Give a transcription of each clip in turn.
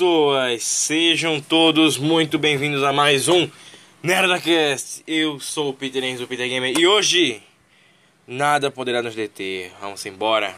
Pessoas! Sejam todos muito bem-vindos a mais um NerdaCast. Eu sou o Peter Enzo, o Peter Gamer, e hoje nada poderá nos deter. Vamos embora.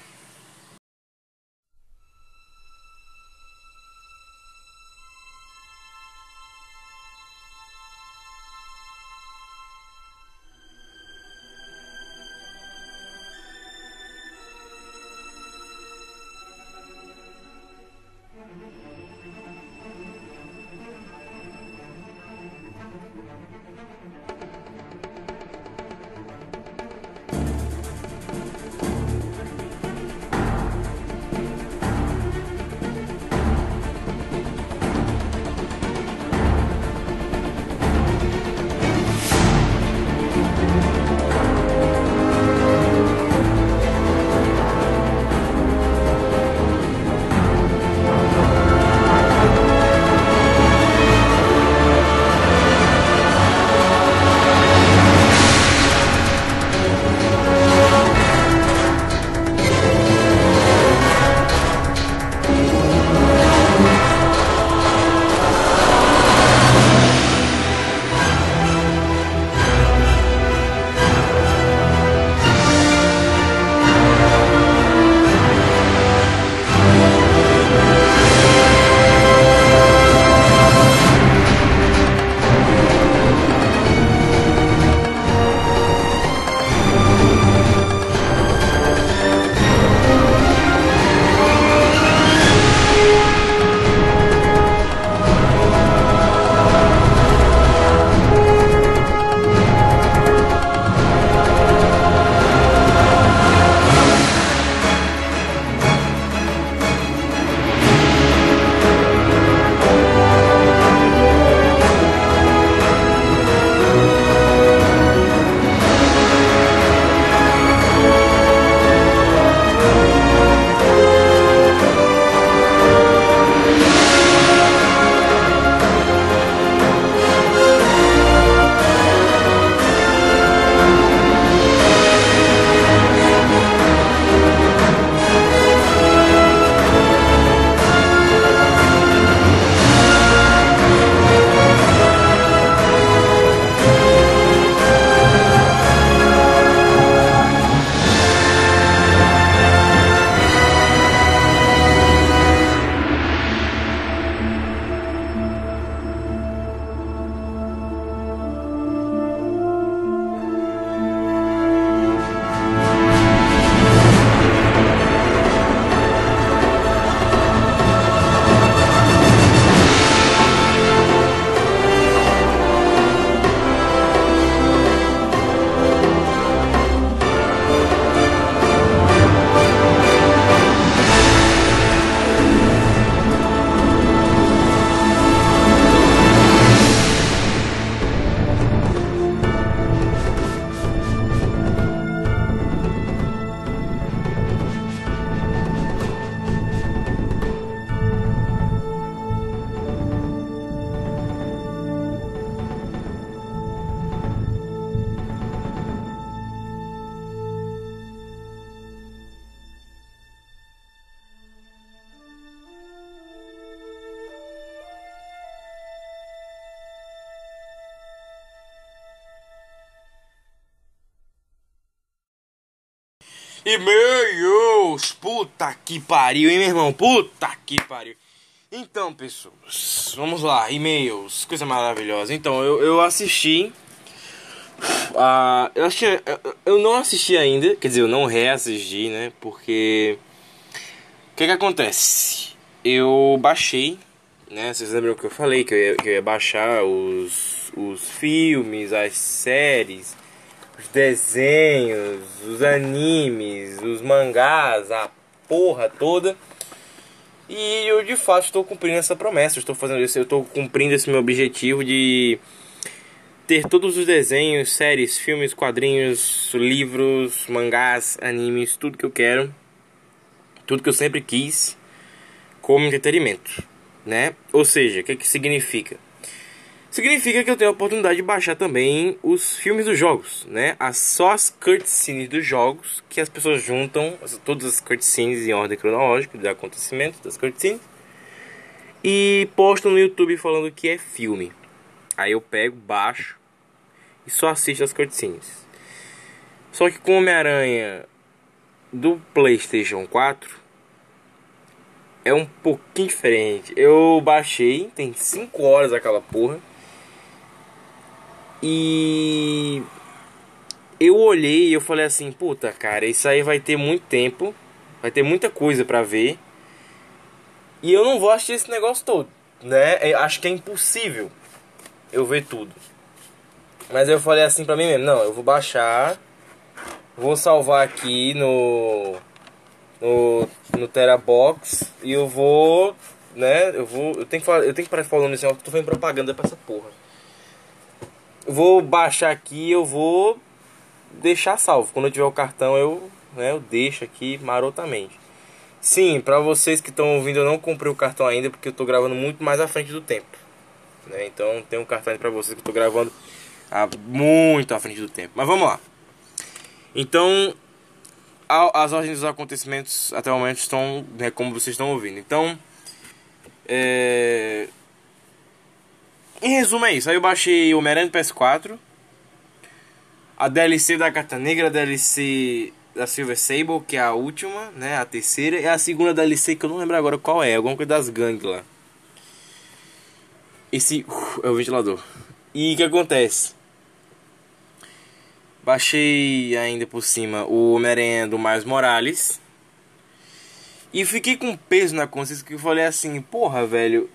Que pariu, hein, meu irmão? Puta que pariu. Então, pessoas, vamos lá, e-mails, coisa maravilhosa. Então, eu, eu assisti. Uh, eu, assisti eu, eu não assisti ainda, quer dizer, eu não reassisti, né? Porque. O que que acontece? Eu baixei, né? Vocês lembram que eu falei que eu ia, que eu ia baixar os, os filmes, as séries os desenhos, os animes, os mangás, a porra toda. E eu de fato estou cumprindo essa promessa, estou fazendo isso, eu estou cumprindo esse meu objetivo de ter todos os desenhos, séries, filmes, quadrinhos, livros, mangás, animes, tudo que eu quero, tudo que eu sempre quis como entretenimento, né? Ou seja, o que, que significa? Significa que eu tenho a oportunidade de baixar também os filmes dos jogos, né? As, só as cutscenes dos jogos que as pessoas juntam, todas as cutscenes em ordem cronológica dos acontecimentos das cutscenes e postam no YouTube falando que é filme. Aí eu pego, baixo e só assisto as cutscenes. Só que com Homem-Aranha do PlayStation 4 é um pouquinho diferente. Eu baixei, tem 5 horas aquela porra. E eu olhei e eu falei assim, puta cara, isso aí vai ter muito tempo, vai ter muita coisa para ver. E eu não vou assistir esse negócio todo, né? Eu acho que é impossível eu ver tudo. Mas eu falei assim pra mim mesmo, não, eu vou baixar, vou salvar aqui no no, no Terabox e eu vou, né, eu vou, eu tenho que falar, eu tenho que parar falando isso, eu tô fazendo propaganda pra essa porra. Vou baixar aqui, eu vou deixar salvo. Quando eu tiver o cartão, eu, né, eu deixo aqui marotamente. Sim, para vocês que estão ouvindo, eu não comprei o cartão ainda porque eu tô gravando muito mais à frente do tempo. Né? Então tem um cartão para vocês que eu tô gravando a, muito à frente do tempo. Mas vamos lá. Então, as ordens dos acontecimentos até o momento estão né, como vocês estão ouvindo. Então, é... em resumo é isso. Aí eu baixei o Homem-Aranha do PS4, a DLC da Carta Negra, a DLC da Silver Sable, que é a última, né, a terceira, e a segunda DLC que eu não lembro agora qual é, alguma coisa das gangues lá. Esse uh, é o ventilador. E o que acontece? Baixei ainda por cima o Homem-Aranha do Miles Morales. E fiquei com peso na consciência que eu falei assim, porra, velho.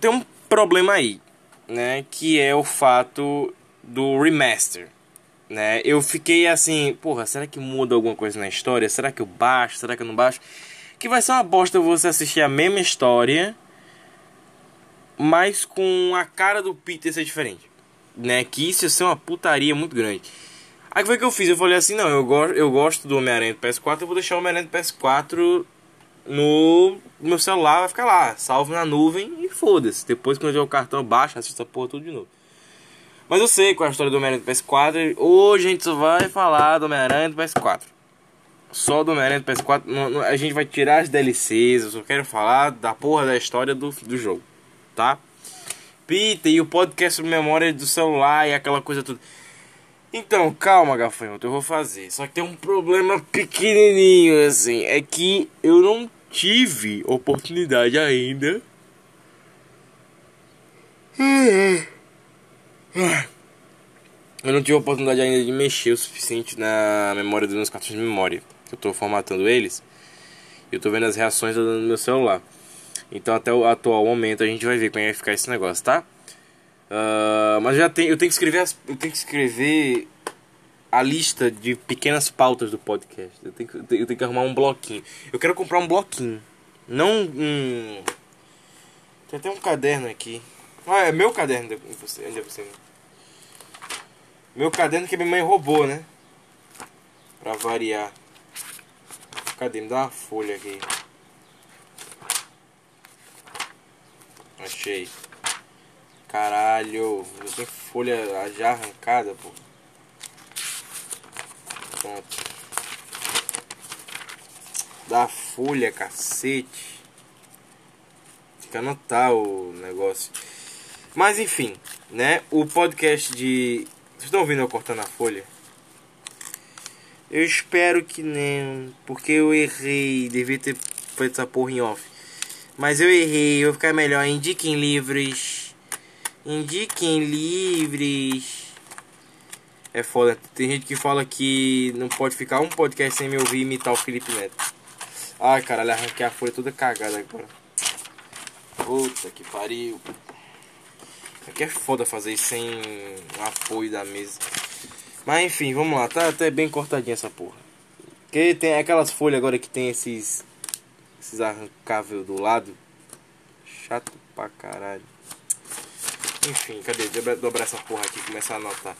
Tem um problema aí, né? Que é o fato do remaster. Né? Eu fiquei assim, porra, será que muda alguma coisa na história? Será que eu baixo? Será que eu não baixo? Que vai ser uma bosta você assistir a mesma história, mas com a cara do Peter ser diferente né? Que isso ia ser uma putaria muito grande. Aí foi que eu fiz? Eu falei assim, não, eu, go eu gosto do Homem-Aranha do PS4, eu vou deixar o Homem-Aranha do PS4 no meu celular, vai ficar lá, salvo na nuvem e foda-se. Depois quando eu tiver o cartão, baixa, assista a porra tudo de novo. Mas eu sei qual é a história do Homem-Aranha do PS4. Hoje a gente só vai falar do Homem-Aranha do PS4. Só do Homem-Aranha do PS4. Não, não, a gente vai tirar as DLCs. Eu só quero falar da porra da história do, do jogo. Tá? Peter e o podcast sobre memória do celular e aquela coisa toda. Então, calma, gafanhoto, eu vou fazer. Só que tem um problema pequenininho, assim. É que eu não tive oportunidade ainda. Eu não tive oportunidade ainda de mexer o suficiente na memória dos meus cartões de memória. Eu estou formatando eles. Eu estou vendo as reações no meu celular. Então até o atual momento a gente vai ver como é vai ficar esse negócio, tá? Uh, mas já tem, eu tenho que escrever as, eu tenho que escrever a lista de pequenas pautas do podcast. Eu tenho, que, eu tenho que arrumar um bloquinho. Eu quero comprar um bloquinho, não um. Tem até um caderno aqui. Ah, é meu caderno, ainda você. Meu caderno que minha mãe roubou, né? Pra variar. Cadê? Me dá uma folha aqui. Achei. Caralho, eu tenho folha já arrancada, pô. Pronto. Da folha, cacete. Fica anotar o negócio. Mas enfim, né? O podcast de. Vocês estão ouvindo eu cortando a folha? Eu espero que não, porque eu errei. Devia ter feito essa porra em off. Mas eu errei, vou ficar melhor. Indiquem livros. Indiquem livres. É foda. Tem gente que fala que não pode ficar um podcast sem me ouvir imitar o Felipe Neto. Ai, caralho, arranquei a folha toda cagada agora. Puta que pariu. Aqui é foda fazer isso sem apoio da mesa. Mas enfim, vamos lá. Tá até bem cortadinha essa porra. Porque tem aquelas folhas agora que tem esses esses arrancável do lado. Chato pra caralho. Enfim, cadê? Dobrar essa porra aqui e começar a anotar.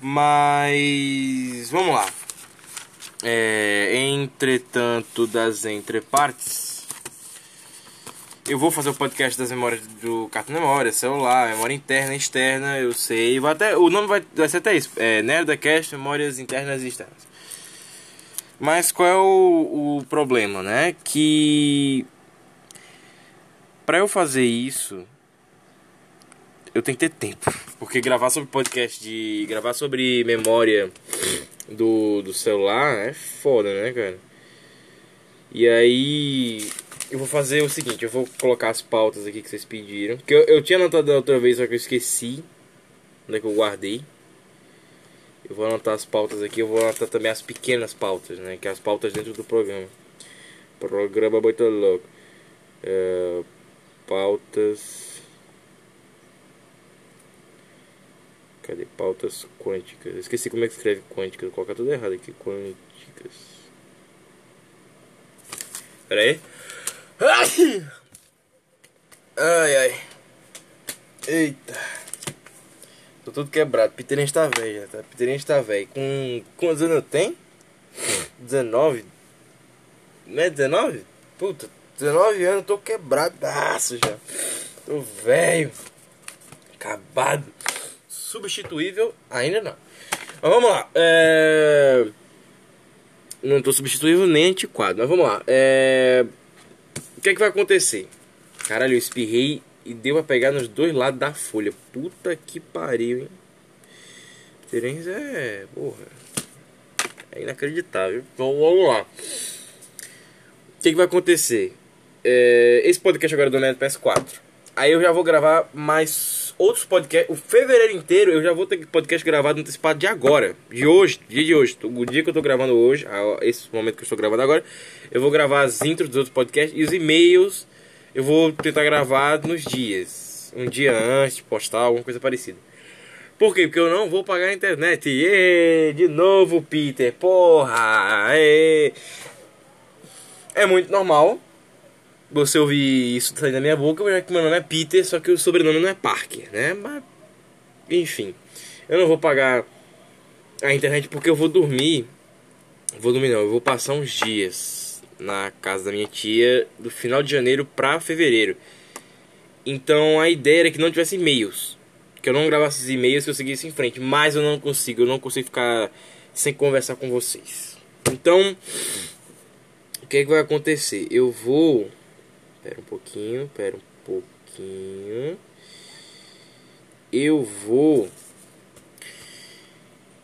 Mas. Vamos lá. É, entretanto, das entrepartes. Eu vou fazer o podcast das memórias do cartão memória, celular, memória interna externa, eu sei. Vai até, o nome vai, vai ser até isso: é Nerdcast, memórias internas e externas. Mas qual é o, o problema, né? Que para eu fazer isso, eu tenho que ter tempo. Porque gravar sobre podcast de. gravar sobre memória do, do celular é foda, né, cara? E aí. Eu vou fazer o seguinte, eu vou colocar as pautas aqui que vocês pediram. Que eu, eu tinha anotado da outra vez, só que eu esqueci. Onde é que eu guardei. Eu vou anotar as pautas aqui, eu vou anotar também as pequenas pautas, né? Que é as pautas dentro do programa. Programa muito louco. É, pautas. Cadê? Pautas quânticas. esqueci como é que escreve quânticas. Vou colocar tudo errado aqui. Quânticas. Pera aí. Ai, ai. Eita. Tô todo quebrado. Peter está velho, tá? Peter está velho. Com quantos anos eu tenho? 19? Não é 19? Puta, 19 anos, tô quebradaço já. Tô velho. Acabado. Substituível? Ainda não. Mas vamos lá. É... Não tô substituível nem antiquado, mas vamos lá. É... O que é que vai acontecer? Caralho, eu espirrei e deu a pegar nos dois lados da folha. Puta que pariu, hein? Terens é. Porra. É inacreditável. Então vamos lá. O que, que vai acontecer? É, esse podcast agora é do Neto PS4. Aí eu já vou gravar mais outros podcasts. O fevereiro inteiro eu já vou ter podcast gravado antecipado de agora. De hoje, dia de hoje. O dia que eu tô gravando hoje, esse momento que eu estou gravando agora, eu vou gravar as intros dos outros podcasts e os e-mails eu vou tentar gravar nos dias. Um dia antes, postar alguma coisa parecida. Por quê? Porque eu não vou pagar a internet. E de novo, Peter. Porra! É muito normal você ouvir isso sair da minha boca, já que meu nome é Peter, só que o sobrenome não é Parker, né? Mas, enfim. Eu não vou pagar a internet porque eu vou dormir. Vou dormir não, eu vou passar uns dias na casa da minha tia do final de janeiro para fevereiro. Então a ideia era que não tivesse e-mails. Que eu não gravasse os e-mails que eu seguisse em frente. Mas eu não consigo, eu não consigo ficar sem conversar com vocês. Então, o que, é que vai acontecer? Eu vou. Pera um pouquinho, pera um pouquinho. Eu vou.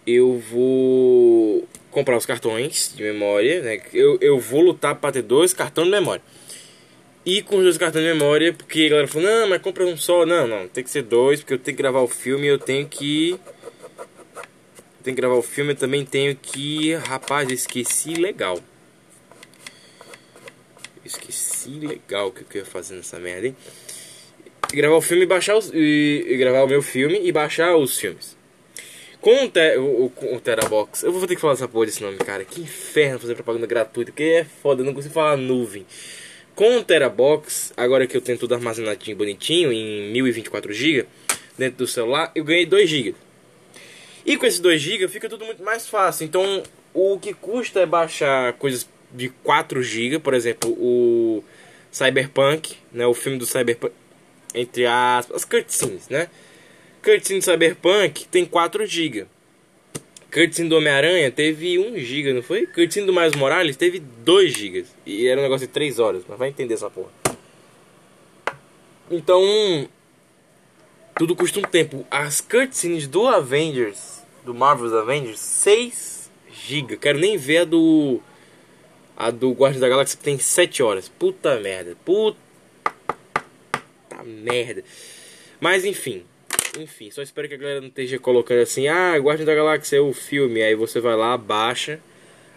Eu vou comprar os cartões de memória, né? Eu, eu vou lutar para ter dois cartões de memória. E com os dois cartões de memória, porque a galera falou, não, mas compra um só. Não, não, tem que ser dois, porque eu tenho que gravar o filme eu tenho que. Tenho que gravar o filme, eu também tenho que. Rapaz, esqueci legal. Esqueci legal o que eu ia fazer nessa merda, hein? Gravar o filme e baixar os. E, e gravar o meu filme e baixar os filmes. Com o, te, o, o, Terabox, eu vou ter que falar essa porra desse nome, cara. Que inferno fazer propaganda gratuita, porque é foda, eu não consigo falar nuvem. Com o Terabox, agora que eu tenho tudo armazenadinho bonitinho em 1024 GB dentro do celular, eu ganhei 2 GB. E com esses 2 GB fica tudo muito mais fácil. Então, o que custa é baixar coisas de 4 GB, por exemplo, o Cyberpunk, né, o filme do Cyberpunk, entre aspas, as cutscenes, né? Cutscene Cyberpunk tem 4 GB. Cutscene do Homem-Aranha teve 1 GB, não foi? Cutscene do Miles Morales teve 2 GB. E era um negócio de 3 horas, mas vai entender essa porra. Então, tudo custa um tempo. As cutscenes do Avengers, do Marvel's Avengers, 6 GB. Quero nem ver a do a do Guardiões da Galáxia que tem 7 horas. Puta merda. Puta merda. Mas enfim, enfim, só espero que a galera não esteja colocando assim, ah, Guardião da Galáxia é o filme, aí você vai lá, baixa,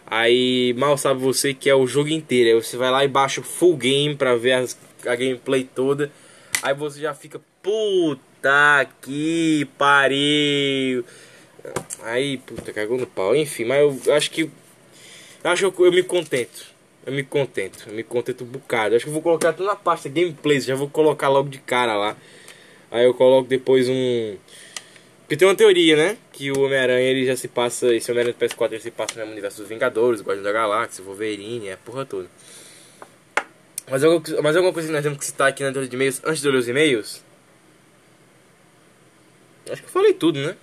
aí mal sabe você que é o jogo inteiro, aí você vai lá e baixa o full game pra ver as, a gameplay toda, aí você já fica, puta que pariu, aí, puta, cagou no pau, enfim, mas eu acho que, eu acho que eu, eu me contento, Eu me contento, eu me contento um bocado. Acho que eu vou colocar tudo na pasta gameplays, já vou colocar logo de cara lá. Aí eu coloco depois um. Porque tem uma teoria, né? Que o Homem-Aranha ele já se passa. Esse Homem-Aranha do PS4 ele se passa no universo dos Vingadores, Guardiões da Galáxia, Wolverine, a porra toda. Mas, alguma, mas alguma coisa que nós temos que citar aqui na leitura de e-mails antes de ler os e-mails? Acho que eu falei tudo, né?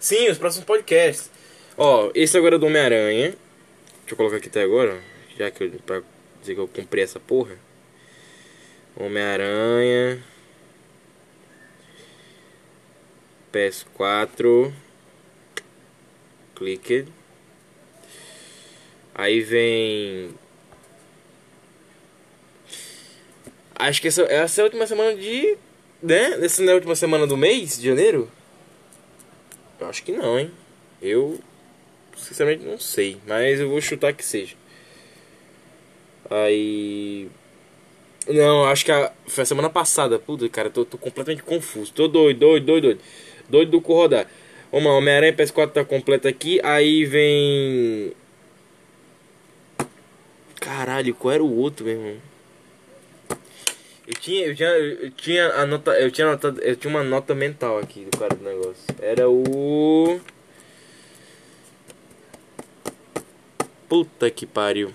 Sim, os próximos podcasts. Ó, esse agora é do Homem-Aranha. Deixa eu colocar aqui até agora, já que eu, pra dizer que eu comprei essa porra. Homem-Aranha. PS4. Clique. Aí vem. Acho que essa, essa é a última semana de. Né? Essa não é a última semana do mês de janeiro? Eu acho que não, hein? Eu. Sinceramente não sei. Mas eu vou chutar que seja. Aí. Não, acho que a, foi a semana passada. Puta, cara, tô, tô completamente confuso. Tô doido, doido, doido, doido. Doido do cu rodar. Vamos lá, Homem-Aranha PS4 tá completo aqui. Aí vem. Caralho, qual era o outro, meu irmão? Eu tinha, eu tinha, eu tinha a nota, eu tinha nota, eu tinha uma nota mental aqui do cara do negócio. Era o Puta que pariu.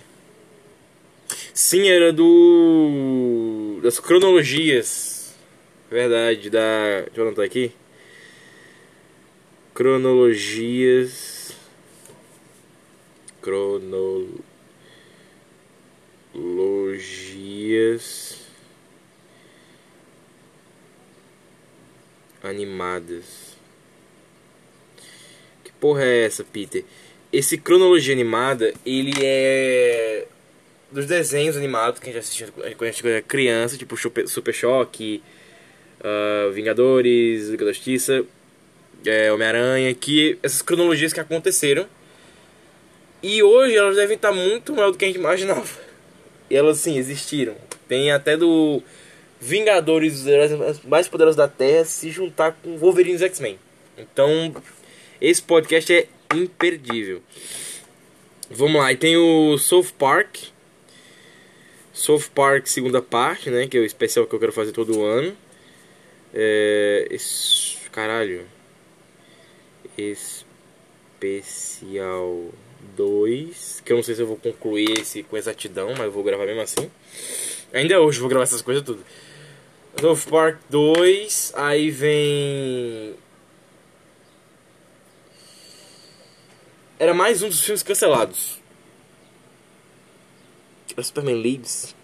Sim, era do das cronologias. Verdade, da, deixa eu anotar aqui. Cronologias cronologias animadas. Que porra é essa, Peter? Esse cronologia animada, ele é dos desenhos animados que a gente assistiu quando a gente era criança, tipo Super Choque, uh, Vingadores, Liga da Justiça, é, Homem-Aranha, que essas cronologias que aconteceram. E hoje elas devem estar muito maior do que a gente imaginava. E elas sim existiram. Tem até do Vingadores, os heróis mais poderosos da Terra, se juntar com Wolverine e X-Men. Então, esse podcast é imperdível. Vamos lá, e tem o South Park. South Park segunda parte, né? Que é o especial que eu quero fazer todo ano. É, esse, caralho. Especial 2. Que eu não sei se eu vou concluir esse com exatidão, mas eu vou gravar mesmo assim. Ainda hoje eu vou gravar essas coisas tudo. South Park 2, aí vem. Era mais um dos filmes cancelados. Era Superman Leads?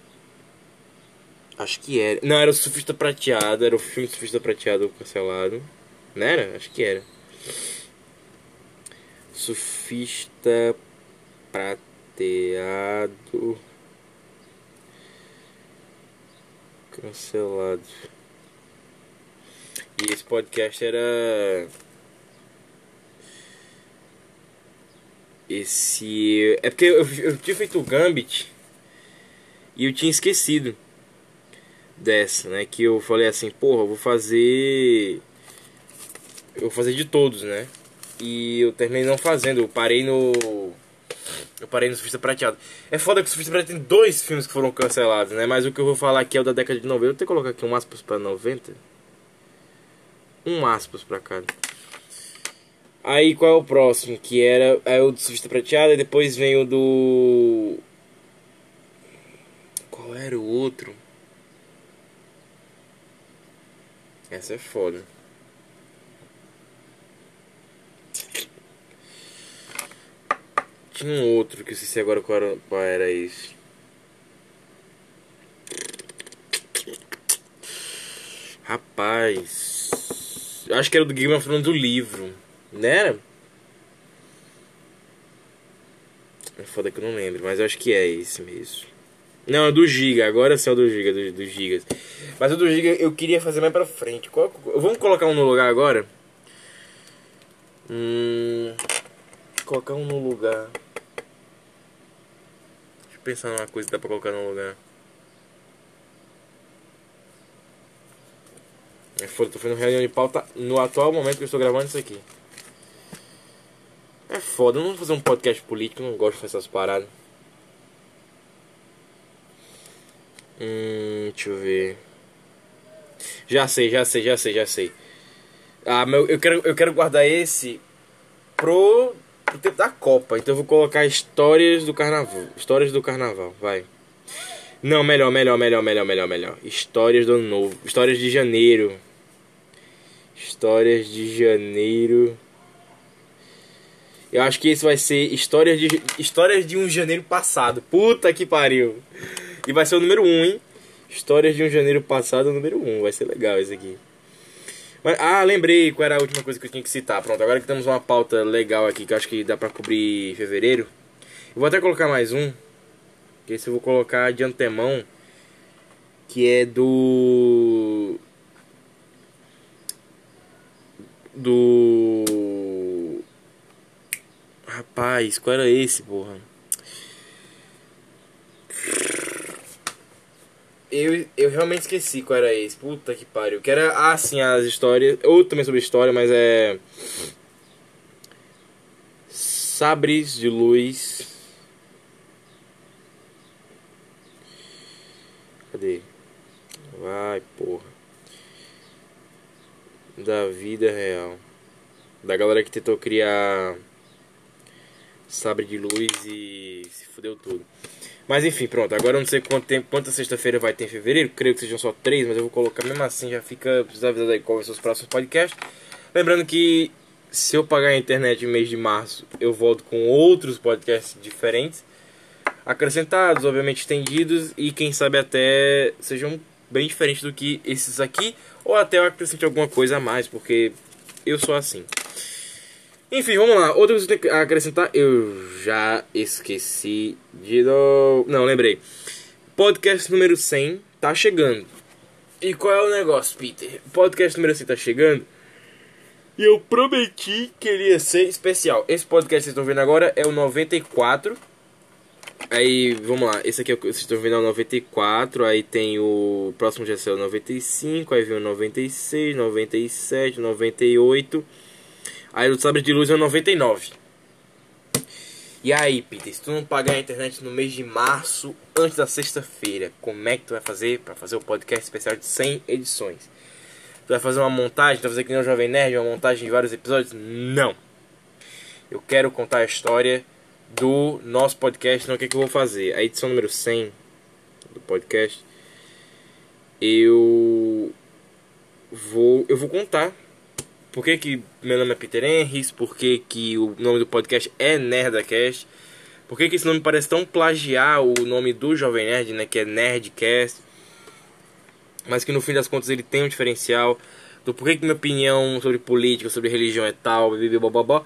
Acho que era. Não, era o Surfista Prateado, era o filme Surfista Prateado cancelado. Não era? Acho que era. Surfista Prateado. Cancelado. E esse podcast era. Esse. É porque eu, eu tinha feito o Gambit e eu tinha esquecido dessa, né? Que eu falei assim, porra, vou fazer. Eu vou fazer de todos, né? E eu terminei não fazendo, eu parei no eu parei no Surfista Prateado. É foda que o Surfista Prateado tem dois filmes que foram cancelados, né? Mas o que eu vou falar aqui é o da década de 90. Eu tenho que colocar aqui um aspas pra 90. Um aspas pra cada. Aí qual é o próximo? Que era é o do Surfista Prateado e depois vem o do. Qual era o outro? Essa é foda. Tinha um outro que eu sei agora qual era, qual era esse. Rapaz. Acho que era do Game of Thrones do livro. Era? É foda que eu não lembro, mas eu acho que é esse mesmo. Não, é do Giga, agora sim é o do Giga, dos do Gigas. Mas o do Giga eu queria fazer mais pra frente. Qual, vamos colocar um no lugar agora? Hum, colocar um no lugar pensar numa coisa que dá pra colocar no lugar. É foda, tô fazendo reunião de pauta no atual momento que eu estou gravando isso aqui. É foda, não vou fazer um podcast político, não gosto de fazer essas paradas. Hum, deixa eu ver. Já sei, já sei, já sei, já sei. Ah, meu, eu quero, eu quero guardar esse pro, pro tempo da Copa. Então eu vou colocar histórias do carnaval. Histórias do carnaval, vai. Não, melhor, melhor, melhor, melhor, melhor, melhor. Histórias do ano novo. Histórias de janeiro. Histórias de janeiro. Eu acho que esse vai ser histórias de histórias de um janeiro passado. Puta que pariu. E vai ser o número 1, um, hein? Histórias de um janeiro passado, número 1. Um. Vai ser legal esse aqui. Mas, ah, lembrei qual era a última coisa que eu tinha que citar. Pronto, agora que temos uma pauta legal aqui que eu acho que dá pra cobrir fevereiro. Eu vou até colocar mais um. Que esse eu vou colocar de antemão. Que é do. Do. Rapaz, qual era esse, porra? Eu, eu realmente esqueci qual era esse. Puta que pariu. Que era, ah, sim, as histórias. Outro também sobre história, mas é. Sabres de luz. Cadê? Vai, porra. Da vida real. Da galera que tentou criar. Sabre de luz e se fudeu tudo. Mas enfim, pronto. Agora eu não sei quanto tempo, quanta sexta-feira vai ter em fevereiro. Creio que sejam só três, mas eu vou colocar mesmo assim. Já fica. Avisar aí qual vai ser os próximos podcasts. Lembrando que se eu pagar a internet no mês de março, eu volto com outros podcasts diferentes. Acrescentados, obviamente estendidos. E quem sabe até sejam bem diferentes do que esses aqui. Ou até eu acrescente alguma coisa a mais, porque eu sou assim. Enfim, vamos lá. Outra coisa que eu tenho que acrescentar, eu já esqueci de novo. Não, lembrei. Podcast número 100 tá chegando. E qual é o negócio, Peter? Podcast número 100 tá chegando. E eu prometi que ele ia ser especial. Esse podcast que vocês estão vendo agora é o 94. Aí, vamos lá. Esse aqui é o que vocês estão vendo é o 94. Aí tem o próximo já é o 95. Aí vem o 96, 97, 98. Aí o Sabre de Luz é 99. E aí, Peter, se tu não pagar a internet no mês de março, antes da sexta-feira, como é que tu vai fazer para fazer o podcast especial de 100 edições? Tu vai fazer uma montagem, tu vai fazer que nem o Jovem Nerd, uma montagem de vários episódios? Não. Eu quero contar a história do nosso podcast, então o que, é que eu vou fazer? A edição número 100 do podcast, eu vou, eu vou contar por que, que meu nome é Peter Henrys, por que, que o nome do podcast é Nerdcast, por que, que esse nome parece tão plagiar o nome do Jovem Nerd, né, que é Nerdcast, mas que no fim das contas ele tem um diferencial, do porquê que minha opinião sobre política, sobre religião é tal, blá,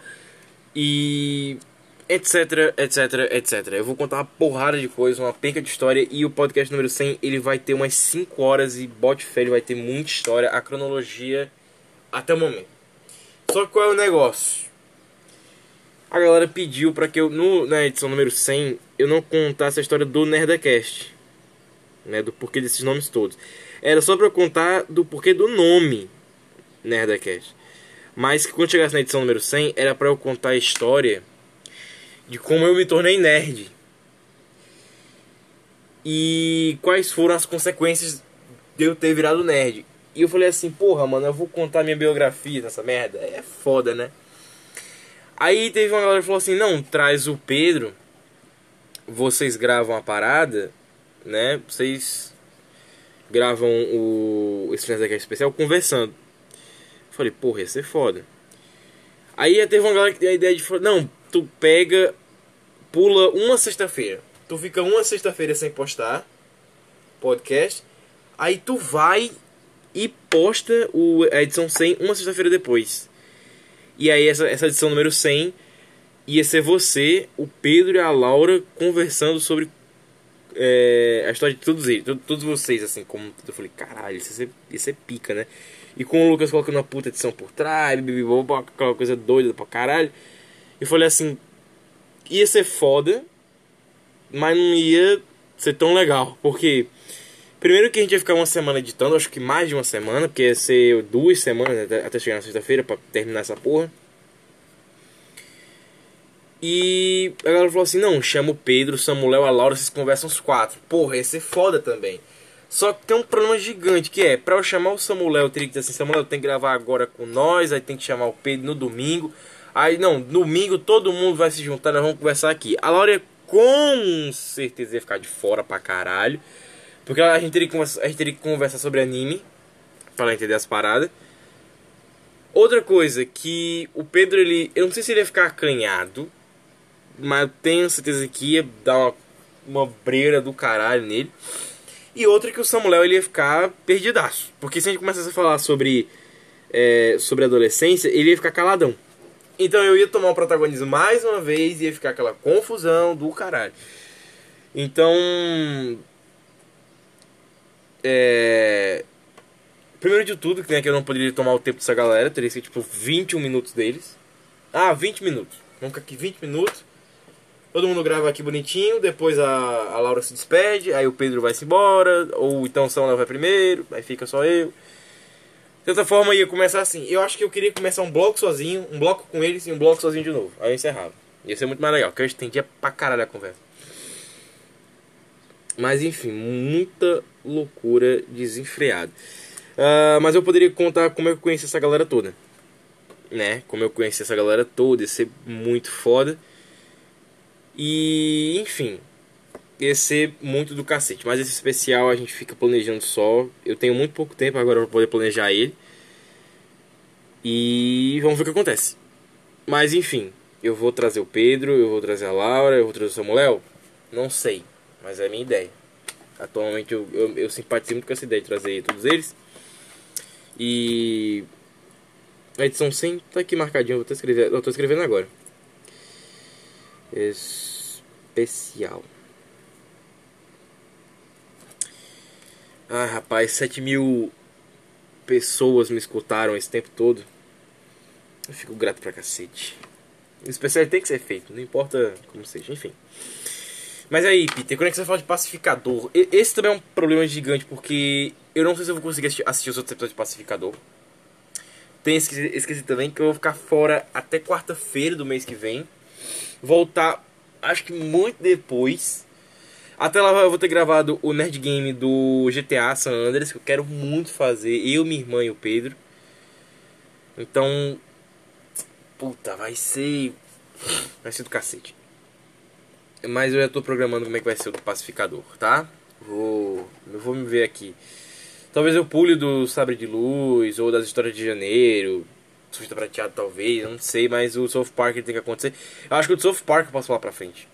e etc, etc, etc. Eu vou contar uma porrada de coisas, uma penca de história e o podcast número 100 ele vai ter umas 5 horas e bote fé, ele vai ter muita história, a cronologia até o momento. Só que qual é o negócio? A galera pediu para que eu, no, na edição número 100, eu não contasse a história do Nerdcast. Né, do porquê desses nomes todos. Era só para contar do porquê do nome Nerdcast. Mas que quando chegasse na edição número 100, era para eu contar a história de como eu me tornei nerd. E quais foram as consequências de eu ter virado nerd. E eu falei assim, porra, mano, eu vou contar minha biografia nessa merda. É foda, né? Aí teve uma galera que falou assim, não, traz o Pedro, vocês gravam a parada, né? Vocês gravam o esse Nerdcast especial conversando. Eu falei, porra, ia ser foda. Aí teve uma galera que deu a ideia de não, tu pega, pula uma sexta-feira. Tu fica uma sexta-feira sem postar podcast. Aí tu vai e posta o, a edição 100 uma sexta-feira depois. E aí essa, essa edição número 100 ia ser você, o Pedro e a Laura conversando sobre é, a história de todos eles, todos vocês, assim, como eu falei, caralho, isso é, isso é pica, né? E com o Lucas colocando uma puta edição por trás, aquela coisa doida pra caralho. Eu falei assim, ia ser foda, mas não ia ser tão legal, porque Primeiro que a gente ia ficar uma semana editando, acho que mais de uma semana, porque ia ser duas semanas até, chegar na sexta-feira pra terminar essa porra. E a galera falou assim: não, chama o Pedro, o Samuel, a Laura, vocês conversam os quatro. Porra, ia ser foda também. Só que tem um problema gigante que é, pra eu chamar o Samuel, eu teria que dizer assim, Samuel, tem que gravar agora com nós, aí tem que chamar o Pedro no domingo. Aí não, domingo todo mundo vai se juntar, nós vamos conversar aqui. A Laura com certeza ia ficar de fora pra caralho. Porque a gente teria que conversar, a gente teria que conversar sobre anime. Pra entender as paradas. Outra coisa, que o Pedro, ele. Eu não sei se ele ia ficar acanhado. Mas eu tenho certeza que ia dar uma, uma breira do caralho nele. E outra que o Samuel ele ia ficar perdidaço. Porque se a gente começasse a falar sobre, é, sobre adolescência, ele ia ficar caladão. Então eu ia tomar o protagonismo mais uma vez e ia ficar aquela confusão do caralho. Então. É. Primeiro de tudo, que, né, que eu não poderia tomar o tempo dessa galera, teria que tipo 21 minutos deles. Ah, 20 minutos. Vamos ficar aqui 20 minutos. Todo mundo grava aqui bonitinho, depois a, a Laura se despede, aí o Pedro vai se embora, ou então o Samuel vai primeiro, aí fica só eu. De outra forma ia começar assim. Eu acho que eu queria começar um bloco sozinho, um bloco com eles e um bloco sozinho de novo. Aí eu encerrava. Ia ser muito mais legal, porque eu estendia pra caralho a conversa. Mas enfim, muita loucura desenfreada. Uh, mas eu poderia contar como eu conheci essa galera toda. Né? Como eu conheci essa galera toda, ia ser muito foda. E, enfim, ia ser muito do cacete. Mas esse especial a gente fica planejando só. Eu tenho muito pouco tempo agora pra poder planejar ele. E vamos ver o que acontece. Mas enfim, eu vou trazer o Pedro, eu vou trazer a Laura, eu vou trazer o Samuel. Não sei, mas é a minha ideia. Atualmente eu, eu, eu simpatizei muito com essa ideia de trazer todos eles. E a edição 100 tá aqui marcadinho, eu vou escrevendo, eu tô escrevendo agora. Especial. Ah, rapaz, 7 mil pessoas me escutaram esse tempo todo. Eu fico grato pra cacete. O especial tem que ser feito, não importa como seja, enfim. Mas aí, Peter, quando é que você de pacificador? Esse também é um problema gigante, porque eu não sei se eu vou conseguir assistir, assistir os outros episódios de pacificador. Tem esqueci, esqueci também que eu vou ficar fora até quarta-feira do mês que vem. Voltar, acho que muito depois. Até lá eu vou ter gravado o Nerd Game do GTA San Andreas, que eu quero muito fazer. Eu, minha irmã e o Pedro. Então. Puta, vai ser. Vai ser do cacete. Mas eu já tô programando como é que vai ser o do pacificador, tá? Vou. Eu vou me ver aqui. Talvez eu pule do Sabre de Luz ou das histórias de janeiro. Surfista prateado talvez, não sei, mas o South Park tem que acontecer. Eu acho que o South Park eu posso falar pra frente.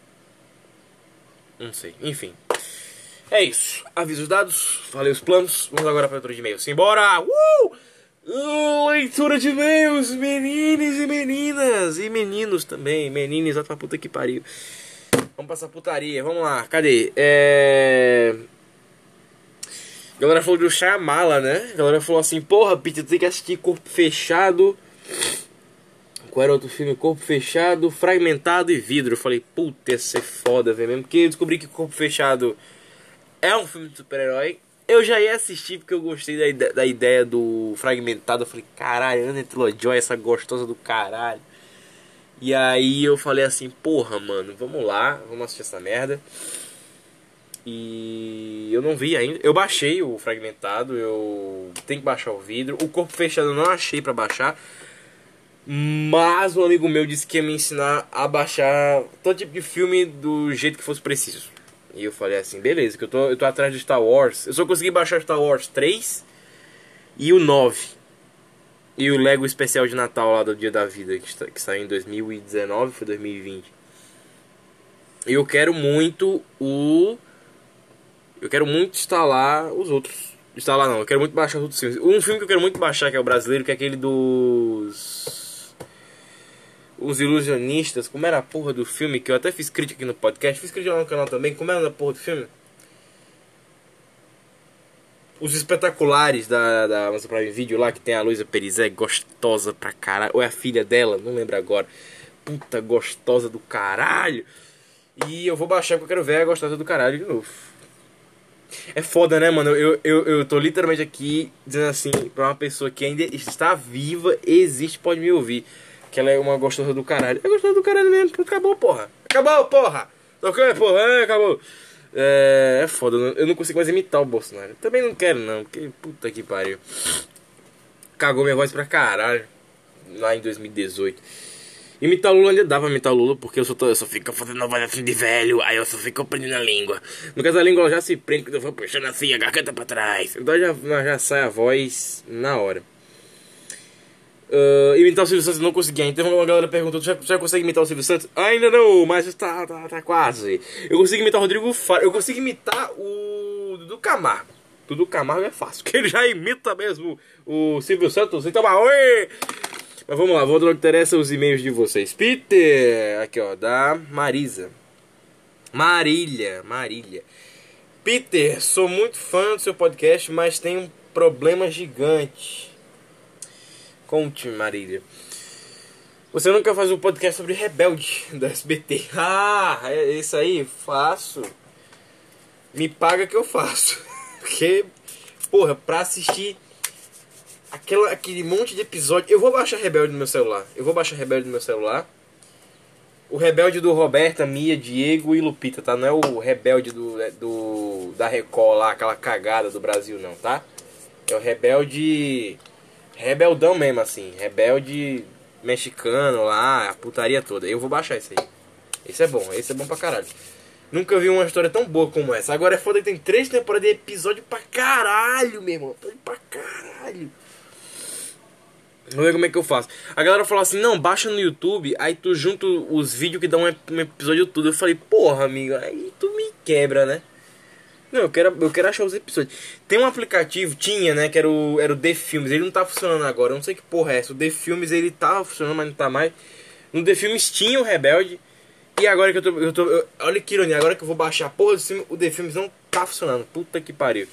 Não sei, enfim. É isso. Avisos dados, falei os planos. Vamos agora para leitura de e-mails. Simbora! Uh! Leitura de e-mails, meninos e meninas. E meninos também. Meninos, vai pra puta que pariu. Vamos passar putaria, vamos lá. Cadê? É. A galera falou do Shyamala, né? A galera falou assim: Porra, Peter, tem que assistir Corpo Fechado. Qual era outro filme? Corpo Fechado, Fragmentado e Vidro. Eu falei, puta, ia ser foda, velho. Mesmo porque eu descobri que Corpo Fechado é um filme de super-herói. Eu já ia assistir porque eu gostei da, ide da ideia do Fragmentado. Eu falei, caralho, Ana Joy, essa gostosa do caralho. E aí eu falei assim, porra, mano, vamos lá, vamos assistir essa merda. E eu não vi ainda. Eu baixei o fragmentado, eu tenho que baixar o vidro. O corpo fechado eu não achei para baixar. Mas um amigo meu disse que ia me ensinar a baixar todo tipo de filme do jeito que fosse preciso. E eu falei assim, beleza, que eu tô, eu tô atrás de Star Wars. Eu só consegui baixar Star Wars 3 e o 9. E o Lego especial de Natal lá do Dia da Vida, que, está, que saiu em 2019, foi 2020. E eu quero muito o. Eu quero muito instalar os outros. Instalar não, eu quero muito baixar os outros filmes. Um filme que eu quero muito baixar, que é o brasileiro, que é aquele dos os ilusionistas, como era a porra do filme, que eu até fiz crítica aqui no podcast, fiz crítica no canal também, como era a porra do filme? Os espetaculares da, da Amazon Prime Video lá, que tem a Luísa Perizé, gostosa pra caralho, ou é a filha dela, não lembro agora. Puta gostosa do caralho. E eu vou baixar porque eu quero ver a gostosa do caralho de novo. É foda, né, mano? Eu, eu, eu tô literalmente aqui dizendo assim pra uma pessoa que ainda está viva, existe, pode me ouvir. Que ela é uma gostosa do caralho. É gostosa do caralho mesmo. Acabou, porra. Acabou, porra. Tocou, porra. É, acabou. É, é foda. Eu não consigo mais imitar o Bolsonaro. Também não quero, não. Porque puta que pariu. Cagou minha voz pra caralho. Lá em 2018. Imitar Lula ainda dava imitar Lula, porque eu só, tô, eu só fico fazendo voz assim de velho, aí eu só fico aprendendo a língua. No caso, a língua já se prende quando eu vou puxando assim a garganta pra trás. Então já, já sai a voz na hora. Uh, imitar o Silvio Santos não consegui. Então uma galera perguntou: já, já consegue imitar o Silvio Santos? Ainda não, mas tá, tá, tá quase. Eu consigo imitar o Rodrigo Faro. Eu consigo imitar o Dudu Camargo. Dudu Camargo é fácil, porque ele já imita mesmo o Silvio Santos. Então, oi! Mas vamos lá, vamos ao que interessa os e-mails de vocês. Peter, aqui ó, da Marisa. Marília, Marília. Peter, sou muito fã do seu podcast, mas tenho um problema gigante. Conte, Marília. Você nunca faz um podcast sobre Rebelde da SBT. Ah, é isso aí, faço. Me paga que eu faço. Porque, porra, pra assistir aquela, aquele monte de episódio. Eu vou baixar Rebelde no meu celular. Eu vou baixar Rebelde no meu celular. O Rebelde do Roberta, Mia, Diego e Lupita, tá? Não é o Rebelde do, é, do da Record lá, aquela cagada do Brasil, não, tá? É o Rebelde rebeldão mesmo, assim. Rebelde mexicano lá, a putaria toda. Eu vou baixar isso aí. Esse é bom, esse é bom pra caralho. Nunca vi uma história tão boa como essa. Agora é foda que tem três temporadas de episódio pra caralho, meu irmão. Pra caralho. Vamos ver como é que eu faço. A galera falou assim: não, baixa no YouTube, aí tu junta os vídeos que dão um episódio tudo. Eu falei: porra, amigo, aí tu me quebra, né? Não, eu quero, eu quero achar os episódios. Tem um aplicativo, tinha, né? Que era o, era o The Films. Ele não tá funcionando agora. Eu não sei que porra é essa. O The Films ele tava funcionando, mas não tá mais. No The Films tinha o Rebelde. E agora que eu tô. Eu tô eu, olha que ironia, agora que eu vou baixar a porra do filme, o The Films não tá funcionando. Puta que pariu.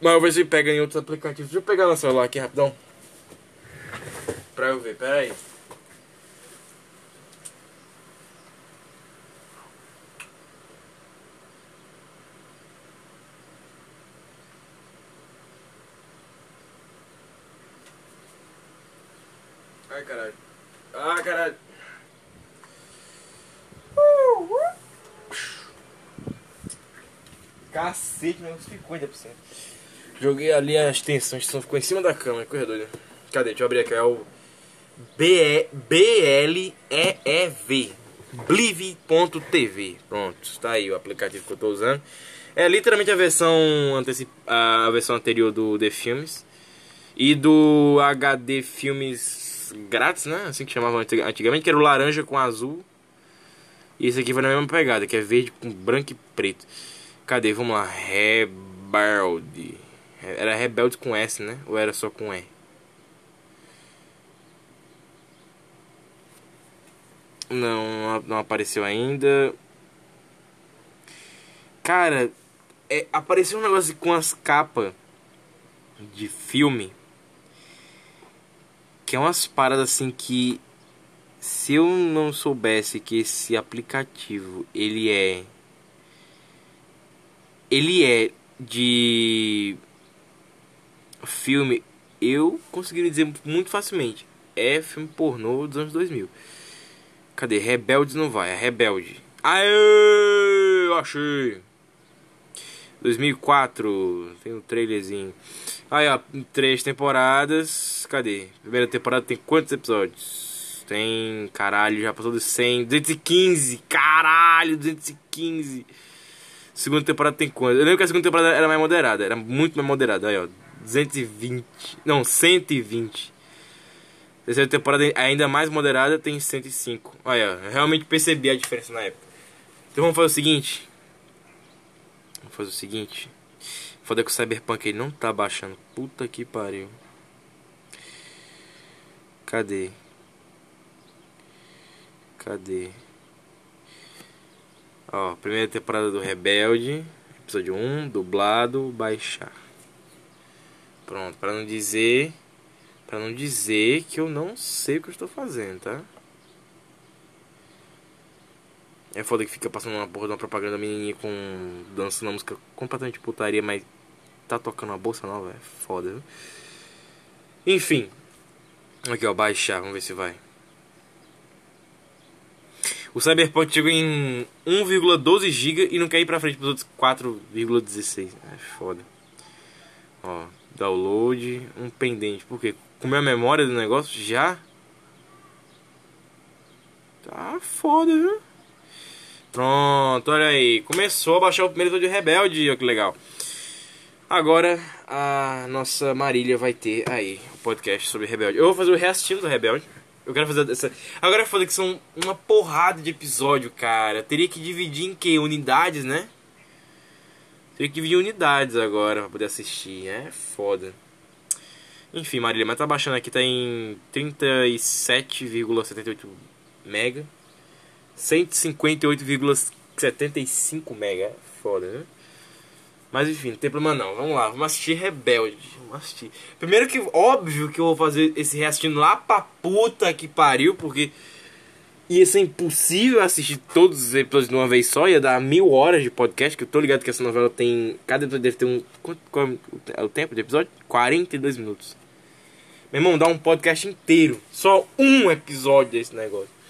Mas eu vou ver se pega em outros aplicativos. Deixa eu pegar no celular aqui rapidão. Pra eu ver, pera aí. Ai, caralho. Ah, caralho. Cacete, meu ficou ainda por cima. Joguei ali a extensão, a extensão ficou em cima da cama, corredor. Né? Cadê? Deixa eu abrir aqui. É o B-L-E-E-V. Blive.tv. Pronto, tá aí o aplicativo que eu tô usando. É literalmente a versão, antecip... a versão anterior do The Filmes. E do HD Filmes grátis, né? Assim que chamavam antigamente, que era o laranja com azul. E esse aqui vai na mesma pegada, que é verde com branco e preto. Cadê? Vamos lá. Rebelde. Era Rebelde com S, né? Ou era só com E? Não, não apareceu ainda. Cara, é, apareceu um negócio com as capas de filme. Que é umas paradas assim que se eu não soubesse que esse aplicativo ele é ele é de filme, eu conseguiria dizer muito facilmente. É filme pornô dos anos 2000. Cadê? Rebeldes não vai, é Rebelde. Eu achei. 2004, tem um trailerzinho. Aí, ó, três temporadas. Cadê? Primeira temporada tem quantos episódios? Tem, caralho, já passou dos 100, 215. Caralho, 215. Segunda temporada tem quantos? Eu lembro que a segunda temporada era mais moderada, era muito mais moderada. Aí, ó, 220. Não, 120. Terceira temporada ainda mais moderada tem 105. Olha, eu realmente percebi a diferença na época. Então vamos fazer o seguinte. Vamos fazer o seguinte. Foda que o Cyberpunk ele não tá baixando. Puta que pariu. Cadê? Cadê? Ó, primeira temporada do Rebelde. Episódio 1, dublado, baixar. Pronto, para não dizer Pra não dizer que eu não sei o que eu estou fazendo, tá? É foda que fica passando uma porra de uma propaganda menininha com dançando uma música completamente putaria, mas tá tocando uma bolsa nova, é foda, viu? Enfim. Aqui, ó, baixar, vamos ver se vai. O Cyberpunk chegou em 1,12 GB e não quer ir pra frente pros outros 4,16. É foda. Ó, download, um pendente. Por quê? Comeu a memória do negócio já? Tá foda, viu? Pronto, olha aí. Começou a baixar o primeiro de Rebelde, olha que legal. Agora a nossa Marília vai ter aí o um podcast sobre Rebelde. Eu vou fazer o reassistindo do Rebelde. Eu quero fazer essa. Agora fazer que são uma porrada de episódio, cara. Teria que dividir em que? Unidades, né? Teria que dividir em unidades agora pra poder assistir. É foda. Enfim, Marília, mas tá baixando aqui, tá em 37,78 mega. 158,75 mega. É foda, né? Mas enfim, não tem problema não. Vamos lá, vamos assistir Rebelde. Vamos assistir. Primeiro que, óbvio que eu vou fazer esse reassistindo lá pra puta que pariu, porque ia ser impossível assistir todos os episódios de uma vez só. Ia dar mil horas de podcast, que eu tô ligado que essa novela tem... Cada episódio deve ter um... Qual é o tempo de episódio? 42 minutos. Meu irmão, dá um podcast inteiro. Só um episódio desse negócio.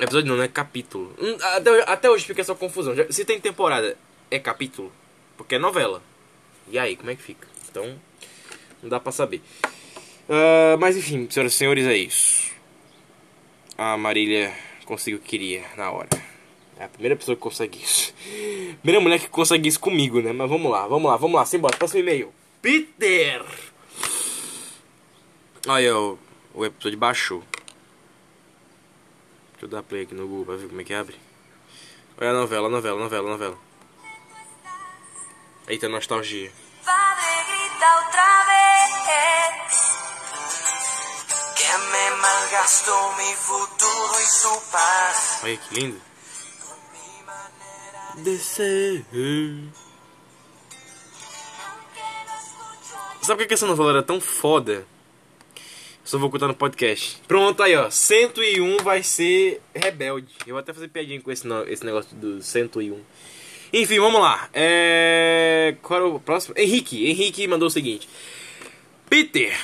Episódio não, não é capítulo. Hum, até, até hoje fica essa confusão. Se tem temporada, é capítulo? Porque é novela. E aí, como é que fica? Então, não dá pra saber. Uh, mas enfim, senhoras e senhores, é isso. A Marília conseguiu o que queria na hora. É a primeira pessoa que consegue isso. Primeira mulher que consegue isso comigo, né? Mas vamos lá, vamos lá, vamos lá. Simbora, próximo e-mail. Peter! Olha, o, o episódio baixou. Deixa eu dar play aqui no Google pra ver como é que abre. Olha a novela, a novela, a novela, a novela. Eita, nostalgia. Padre, grita outra vez. Que me malgastou mi futuro e su paz. Olha que lindo. Descer. Sabe por que essa novela era tão foda? Só vou contar no podcast. Pronto, aí ó. 101 vai ser rebelde. Eu vou até fazer piadinha com esse, esse negócio do 101. Enfim, vamos lá. É... Qual é o próximo? Henrique. Henrique mandou o seguinte: Peter.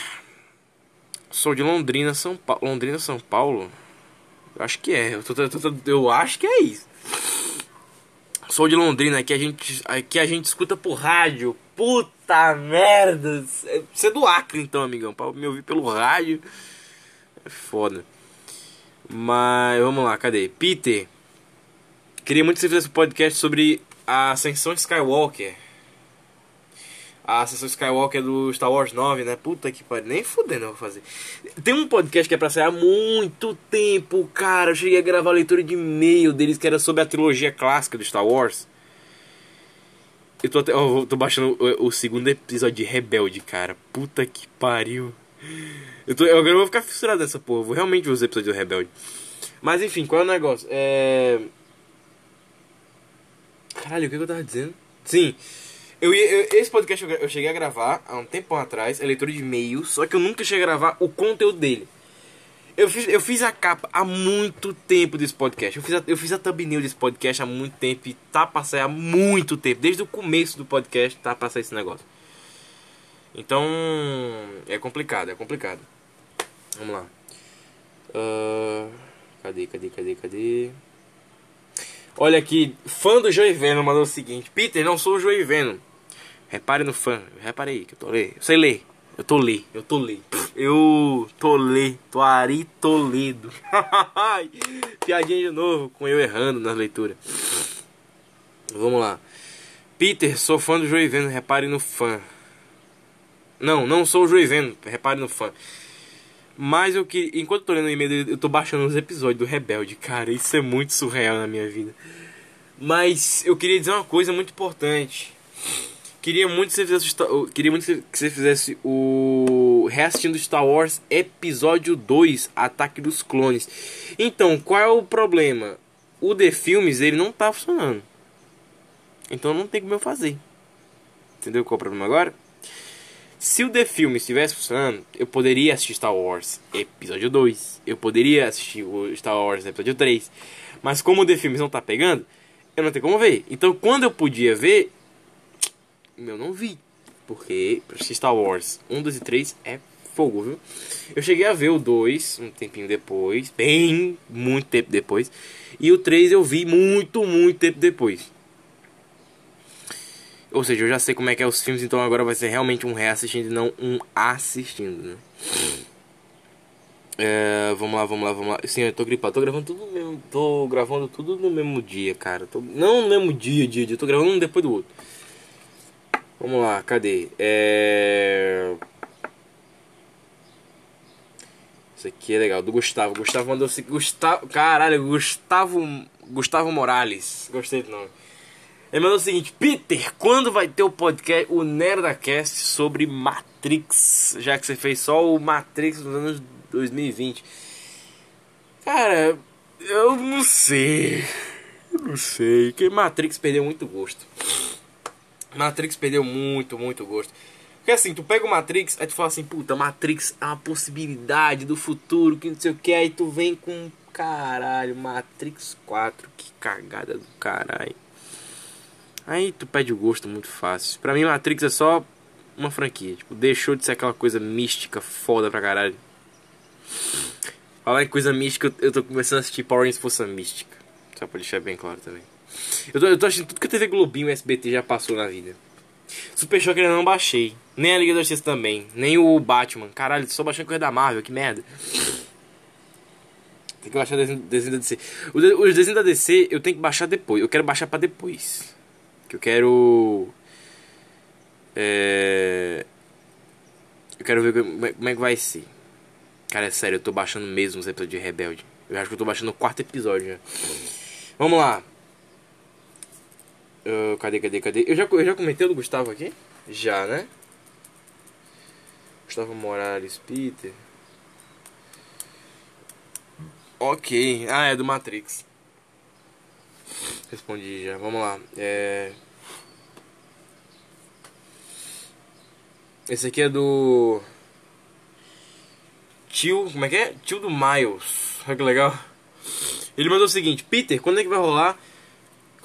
Sou de Londrina, São Paulo. Londrina, São Paulo? Acho que é. Eu, tô, tô, tô, eu acho que é isso. Sou de Londrina, aqui a gente, aqui a gente escuta por rádio. Puta merda! Você é do Acre então, amigão. Pra me ouvir pelo rádio. É foda. Mas vamos lá, cadê? Peter. Queria muito que você fizesse um podcast sobre a Ascensão Skywalker. A Ascensão Skywalker do Star Wars 9, né? Puta que pariu. Nem fudendo eu vou fazer. Tem um podcast que é pra sair há muito tempo, cara. Eu cheguei a gravar a leitura de e-mail deles que era sobre a trilogia clássica do Star Wars. Eu tô, até, eu tô baixando o, o, segundo episódio de Rebelde, cara. Puta que pariu. Eu tô, eu agora eu vou ficar fissurado nessa porra. vou realmente ver os episódios do Rebelde. Mas enfim, qual é o negócio? É. Caralho, o que, que eu tava dizendo? Sim. Eu, eu, esse podcast eu, eu, cheguei a gravar há um tempo atrás, é leitura de e-mail, só que eu nunca cheguei a gravar o conteúdo dele. Eu fiz, eu fiz a capa há muito tempo desse podcast. Eu fiz, a, eu fiz a thumbnail desse podcast há muito tempo e tá sair há muito tempo. Desde o começo do podcast tá sair esse negócio. Então, é complicado, é complicado. Vamos lá. Uh, cadê, cadê, cadê, cadê? Olha aqui, fã do Joey Venom mandou o seguinte: Peter, não sou o Joey Venom. Repare no fã. Reparei que eu tô lendo. Sei ler. Eu tô lê. Eu tô lê. Eu tô lê. Tô Ari Toledo. Piadinha de novo com eu errando na leitura. Vamos lá. Peter, sou fã do Joey Venom. Repare no fã. Não, não sou o Joey Venom. Repare no fã. Mas eu que enquanto eu tô lendo o e-mail dele, eu tô baixando os episódios do Rebelde. Cara, isso é muito surreal na minha vida. Mas eu queria dizer uma coisa muito importante. Queria muito que você fizesse, queria muito que você fizesse o reassistindo Star Wars Episódio 2, Ataque dos Clones. Então, qual é o problema? O The Filmes, ele não tá funcionando. Então não tem como eu fazer. Entendeu qual é o problema agora? Se o The Film estivesse funcionando, eu poderia assistir Star Wars Episódio 2. Eu poderia assistir o Star Wars Episódio 3. Mas como o The Films não tá pegando, eu não tenho como ver. Então quando eu podia ver, eu não vi. Porque Star Wars 1, 2 e 3 é fogo, viu? Eu cheguei a ver o 2 um tempinho depois, bem, muito tempo depois. E o 3 eu vi muito, muito tempo depois. Ou seja, eu já sei como é que é os filmes, então agora vai ser realmente um reassistindo e não um assistindo, né? É, vamos lá, vamos lá, vamos lá. Sim, eu tô gripado. Tô gravando tudo mesmo. Tô gravando tudo no mesmo dia, cara. Tô, não no mesmo dia, dia, dia. Tô gravando um depois do outro. Vamos lá, cadê? É. Isso aqui é legal, do Gustavo. Gustavo mandou Gustavo. Caralho, Gustavo. Gustavo Morales. Gostei do nome. Ele mandou o seguinte: Peter, quando vai ter o podcast, o Nerdacast sobre Matrix? Já que você fez só o Matrix nos anos 2020. Cara, eu não sei. Eu não sei. Que Matrix perdeu muito gosto. Matrix perdeu muito, muito gosto. Porque assim, tu pega o Matrix, aí tu fala assim, puta, Matrix é uma possibilidade do futuro, que não sei o que, aí tu vem com caralho, Matrix 4, que cagada do caralho. Aí tu perde o gosto muito fácil. Pra mim, Matrix é só uma franquia. Tipo, deixou de ser aquela coisa mística foda pra caralho. Falar em coisa mística, eu tô começando a assistir Power Rangers Força Mística. Só pra deixar bem claro também. Eu tô, eu tô assistindo tudo que a TV Globinho e SBT já passou na vida. Super Shocker eu não baixei. Nem a Liga da Justiça também. Nem o Batman. Caralho, só baixando coisa da Marvel, que merda. Tem que baixar o desenho da DC. Os desenhos da DC eu tenho que baixar depois. Eu quero baixar pra depois. Que eu quero. É. Eu quero ver como é, como é que vai ser. Cara, é sério, eu tô baixando mesmo os episódios de Rebelde. Eu acho que eu tô baixando o quarto episódio já. Vamos lá. Uh, cadê, cadê, cadê? Eu já, eu já comentei do Gustavo aqui? Já, né? Gustavo Morales, Peter. Ok. Ah, é do Matrix. Respondi já. Vamos lá. É... Esse aqui é do tio, como é que é? Tio do Miles. Olha que legal. Ele mandou o seguinte: Peter, quando é que vai rolar?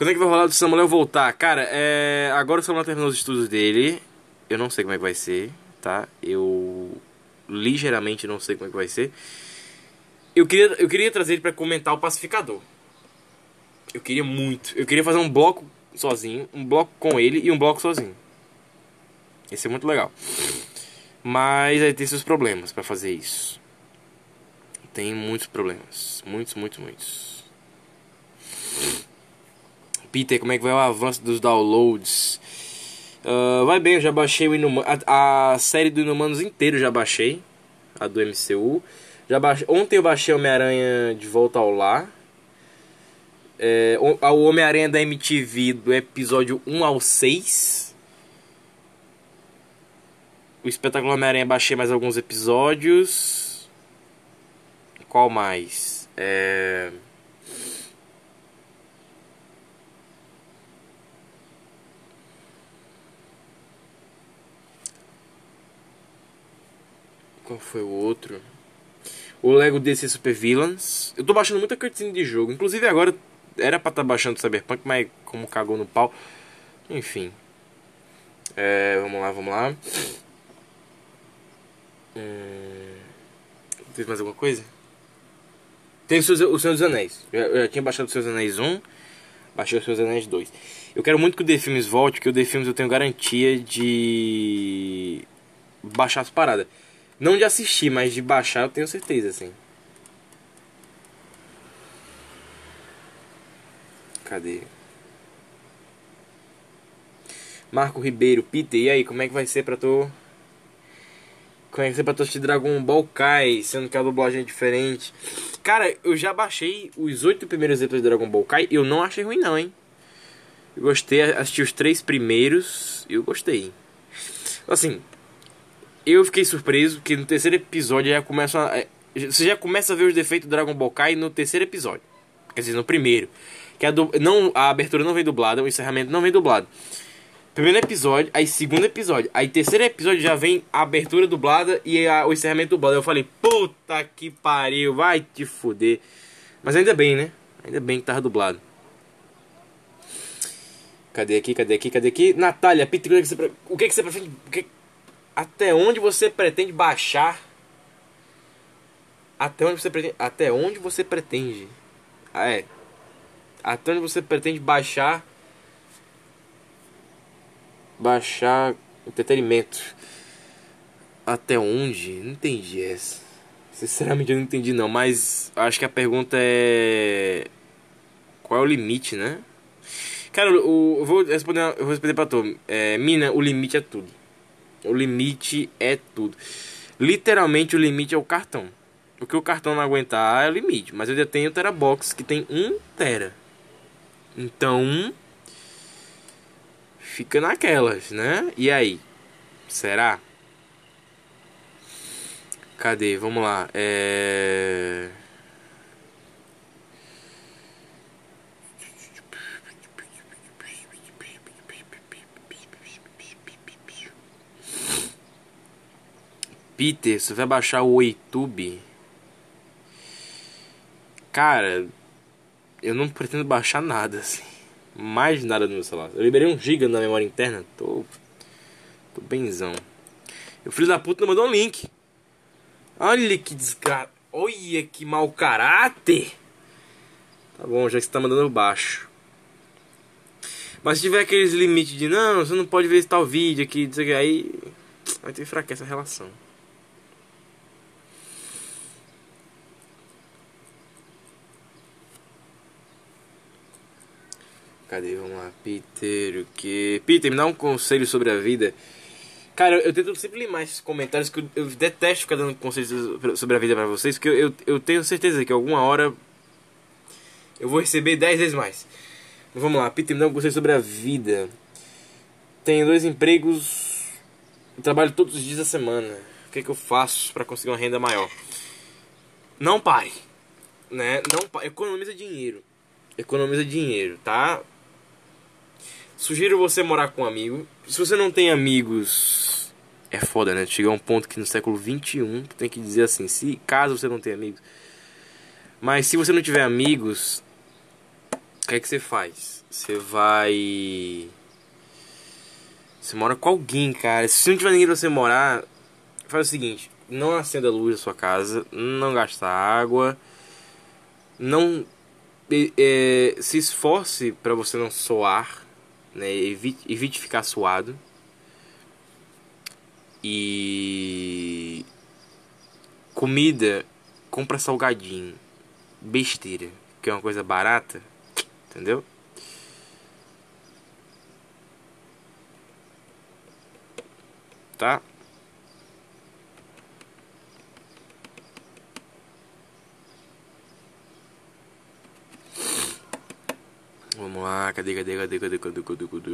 Quando é que vai rolar do Samuel voltar? Cara, é... agora o Samuel terminou os estudos dele. Eu não sei como é que vai ser, tá? Eu ligeiramente não sei como é que vai ser. Eu queria, eu queria trazer ele para comentar o Pacificador. Eu queria muito. Eu queria fazer um bloco sozinho, um bloco com ele e um bloco sozinho. Esse é muito legal. Mas aí tem seus problemas para fazer isso tem muitos problemas. Muitos, muitos, muitos. Peter, como é que vai o avanço dos downloads? Uh, vai bem, eu já baixei o Inumanos, a, a, série do Inumanos inteiro já baixei. A do MCU. Já baixei, ontem eu baixei Homem-Aranha de volta ao lar. É, o Homem-Aranha da MTV do episódio 1 ao 6. O espetáculo Homem-Aranha baixei mais alguns episódios. Qual mais? É... Qual foi o outro? O Lego DC Super Villains. Eu tô baixando muita cutscene de jogo. Inclusive agora era pra estar tá baixando Cyberpunk, mas como cagou no pau. Enfim. É, vamos lá, vamos lá. Hum... Tem mais alguma coisa? Tem o Senhor dos Anéis. Eu, já tinha baixado o Senhor dos Anéis 1, baixei o Senhor dos Anéis 2. Eu quero muito que o The Films volte, porque o The Films eu tenho garantia de baixar as paradas. Não de assistir, mas de baixar eu tenho certeza, assim. Cadê? Marco Ribeiro, Peter, e aí, como é que vai ser pra tu conhecer pra assistir Dragon Ball Kai, sendo que a dublagem é diferente. Cara, eu já baixei os oito primeiros episódios de Dragon Ball Kai e eu não achei ruim não, hein. Eu gostei, assisti os três primeiros eu gostei. Assim, eu fiquei surpreso que no terceiro episódio já começa a, é, você já começa a ver os defeitos do Dragon Ball Kai no terceiro episódio. Quer dizer, no primeiro. Que a, não, a abertura não vem dublada, o encerramento não vem dublado. Primeiro episódio, aí segundo episódio, aí terceiro episódio já vem a abertura dublada e a, o encerramento dublado. Eu falei, puta que pariu, vai te fuder. Mas ainda bem, né? Ainda bem que tava dublado. Cadê aqui, cadê aqui, cadê aqui? Natália, Peter, o que, é que você, o que, é que Até onde você pretende baixar? Até onde você pretende? Até onde você pretende? Ah, é. Até onde você pretende baixar? Baixar entretenimento. Até onde? Não entendi essa. Sinceramente eu não entendi não, mas acho que a pergunta é qual é o limite, né? Cara, eu, vou responder, eu vou responder pra tu. É, mina, o limite é tudo. O limite é tudo. Literalmente o limite é o cartão. O que o cartão não aguentar é o limite. Mas eu já tenho o Terabox que tem 1 Tera. Então. Fica naquelas, né? E aí? Será? Cadê? Vamos lá. É. Peter, você vai baixar o YouTube? Cara, eu não pretendo baixar nada, assim. Mais nada no meu celular. Eu liberei um giga na memória interna. Tô. Tô benzão. E o filho da puta não mandou um link. Olha que desgraça. Olha que mau caráter. Tá bom, já que você tá mandando baixo. Mas se tiver aqueles limites de não, você não pode ver esse tal vídeo aqui, aí vai ter fraqueza a relação. Cadê? Vamos lá. Peter, o que? Peter, me dá um conselho sobre a vida. Cara, eu, tento sempre limar esses comentários que eu, eu, detesto ficar dando conselhos sobre a vida pra vocês, porque eu, eu, eu tenho certeza que alguma hora eu vou receber 10 vezes mais. Vamos lá, Peter, me dá um conselho sobre a vida. Tenho dois empregos, trabalho todos os dias da semana. O que, é que eu faço para conseguir uma renda maior? Não pare, né? Não pare. economiza dinheiro. Economiza dinheiro, tá? Sugiro você morar com um amigo. Se você não tem amigos, é foda, né? Chegar a um ponto que no século 21 tem que dizer assim: se caso você não tem amigos. Mas se você não tiver amigos, o que é que você faz? Você vai. Você mora com alguém, cara. Se não tiver ninguém pra você morar, faz o seguinte: não acenda a luz da sua casa, não gasta água, não. É, se esforce para você não soar né? Evite, evite ficar suado. E comida, compra salgadinho, besteira, que é uma coisa barata, entendeu? Tá? Vamos lá, cadê, cadê, cadê, cadê, cadê, cadê, cadê?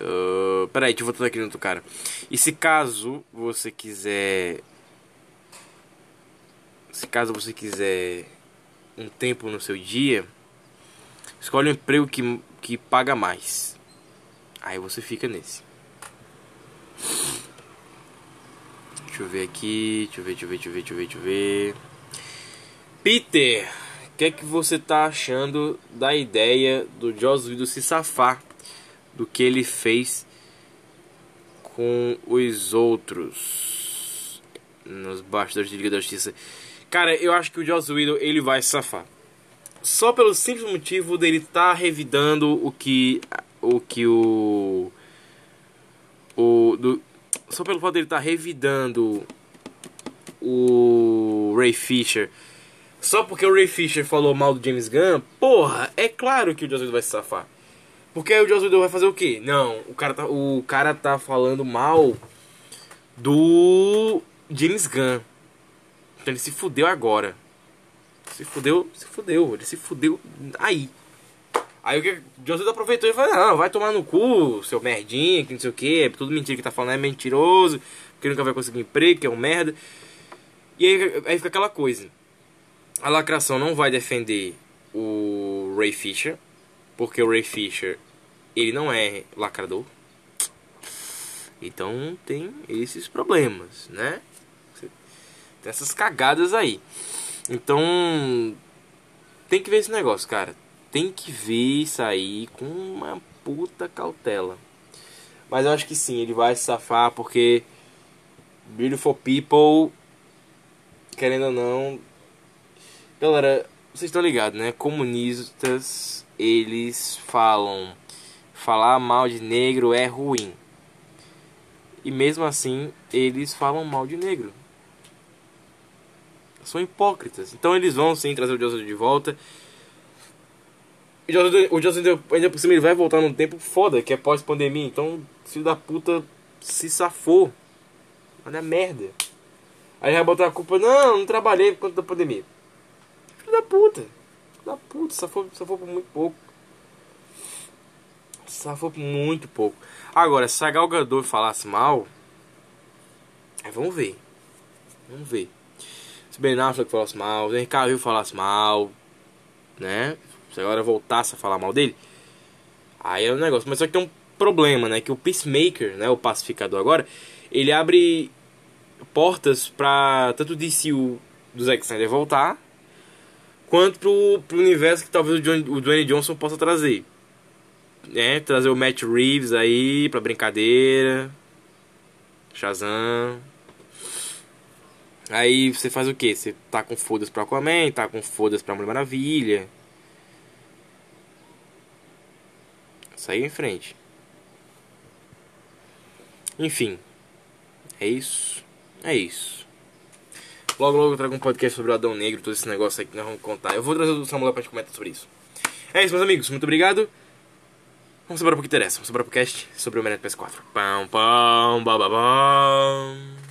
Uh, peraí, deixa eu voltar aqui no outro cara. E se caso você quiser. Se caso você quiser um tempo no seu dia, escolhe um emprego que, que paga mais. Aí você fica nesse. Deixa eu ver aqui. Deixa eu ver, deixa eu ver, deixa eu ver, deixa eu ver. Deixa eu ver. Peter, o que é que você tá achando da ideia do Joss Whedon se safar do que ele fez com os outros nos bastidores de Liga da Justiça? Cara, eu acho que o Joss Whedon ele vai se safar. Só pelo simples motivo dele estar tá revidando o que o que o o do, só pelo fato dele estar tá revidando o Ray Fisher só porque o Ray Fisher falou mal do James Gunn, porra, é claro que o Joss Whedon vai se safar. Porque aí o Joss Whedon vai fazer o quê? Não, o cara tá, o cara tá falando mal do James Gunn. Então ele se fudeu agora. Se fudeu, se fudeu, ele se fudeu aí. Aí o que o aproveitou e falou, não, vai tomar no cu, seu merdinha, que não sei o que, é tudo mentira que tá falando, é mentiroso, que nunca vai conseguir emprego, que é um merda. E aí, aí fica aquela coisa a lacração não vai defender o Ray Fisher, porque o Ray Fisher ele não é lacrador. Então tem esses problemas, né? Tem essas cagadas aí. Então tem que ver esse negócio, cara. Tem que ver isso aí com uma puta cautela. Mas eu acho que sim, ele vai se safar porque Beautiful People, querendo ou não. Galera, vocês estão ligados, né? Comunistas, eles falam. Falar mal de negro é ruim. E mesmo assim, eles falam mal de negro. São hipócritas. Então eles vão sim trazer o Joseph de volta. O Joseph, ainda por cima, ele vai voltar num tempo foda, que é pós-pandemia. Então, filho da puta se safou. Olha a merda. Aí vai botar a culpa, não, não trabalhei por conta da pandemia. Da puta. Filho da puta, safou, safou por muito pouco. Safou por muito pouco. Agora, se a Gal Gadot falasse mal, é, vamos ver. Vamos ver. Se Ben Affleck falasse mal, se Cavill falasse mal, né? Se agora voltasse a falar mal dele, aí é um negócio. Mas só que tem um problema, né? Que o Peacemaker, né? O pacificador agora, ele abre portas pra tanto o DCU do Zack Snyder voltar, quanto pro, pro universo que talvez o, John, o Dwayne Johnson possa trazer. Né? Trazer o Matt Reeves aí pra brincadeira. Shazam. Aí você faz o que? Você tá com fodas pra Aquaman, tá com fodas pra Mulher Maravilha. Saiu em frente. Enfim. É isso. É isso. Logo, logo eu trago um podcast sobre o Adão Negro, todo esse negócio aí que nós vamos contar. Eu vou trazer o Samuel pra gente comentar sobre isso. É isso, meus amigos. Muito obrigado. Vamos embora pro que interessa. Vamos embora pro cast sobre o Menet PS4. Pão, pão, bababam.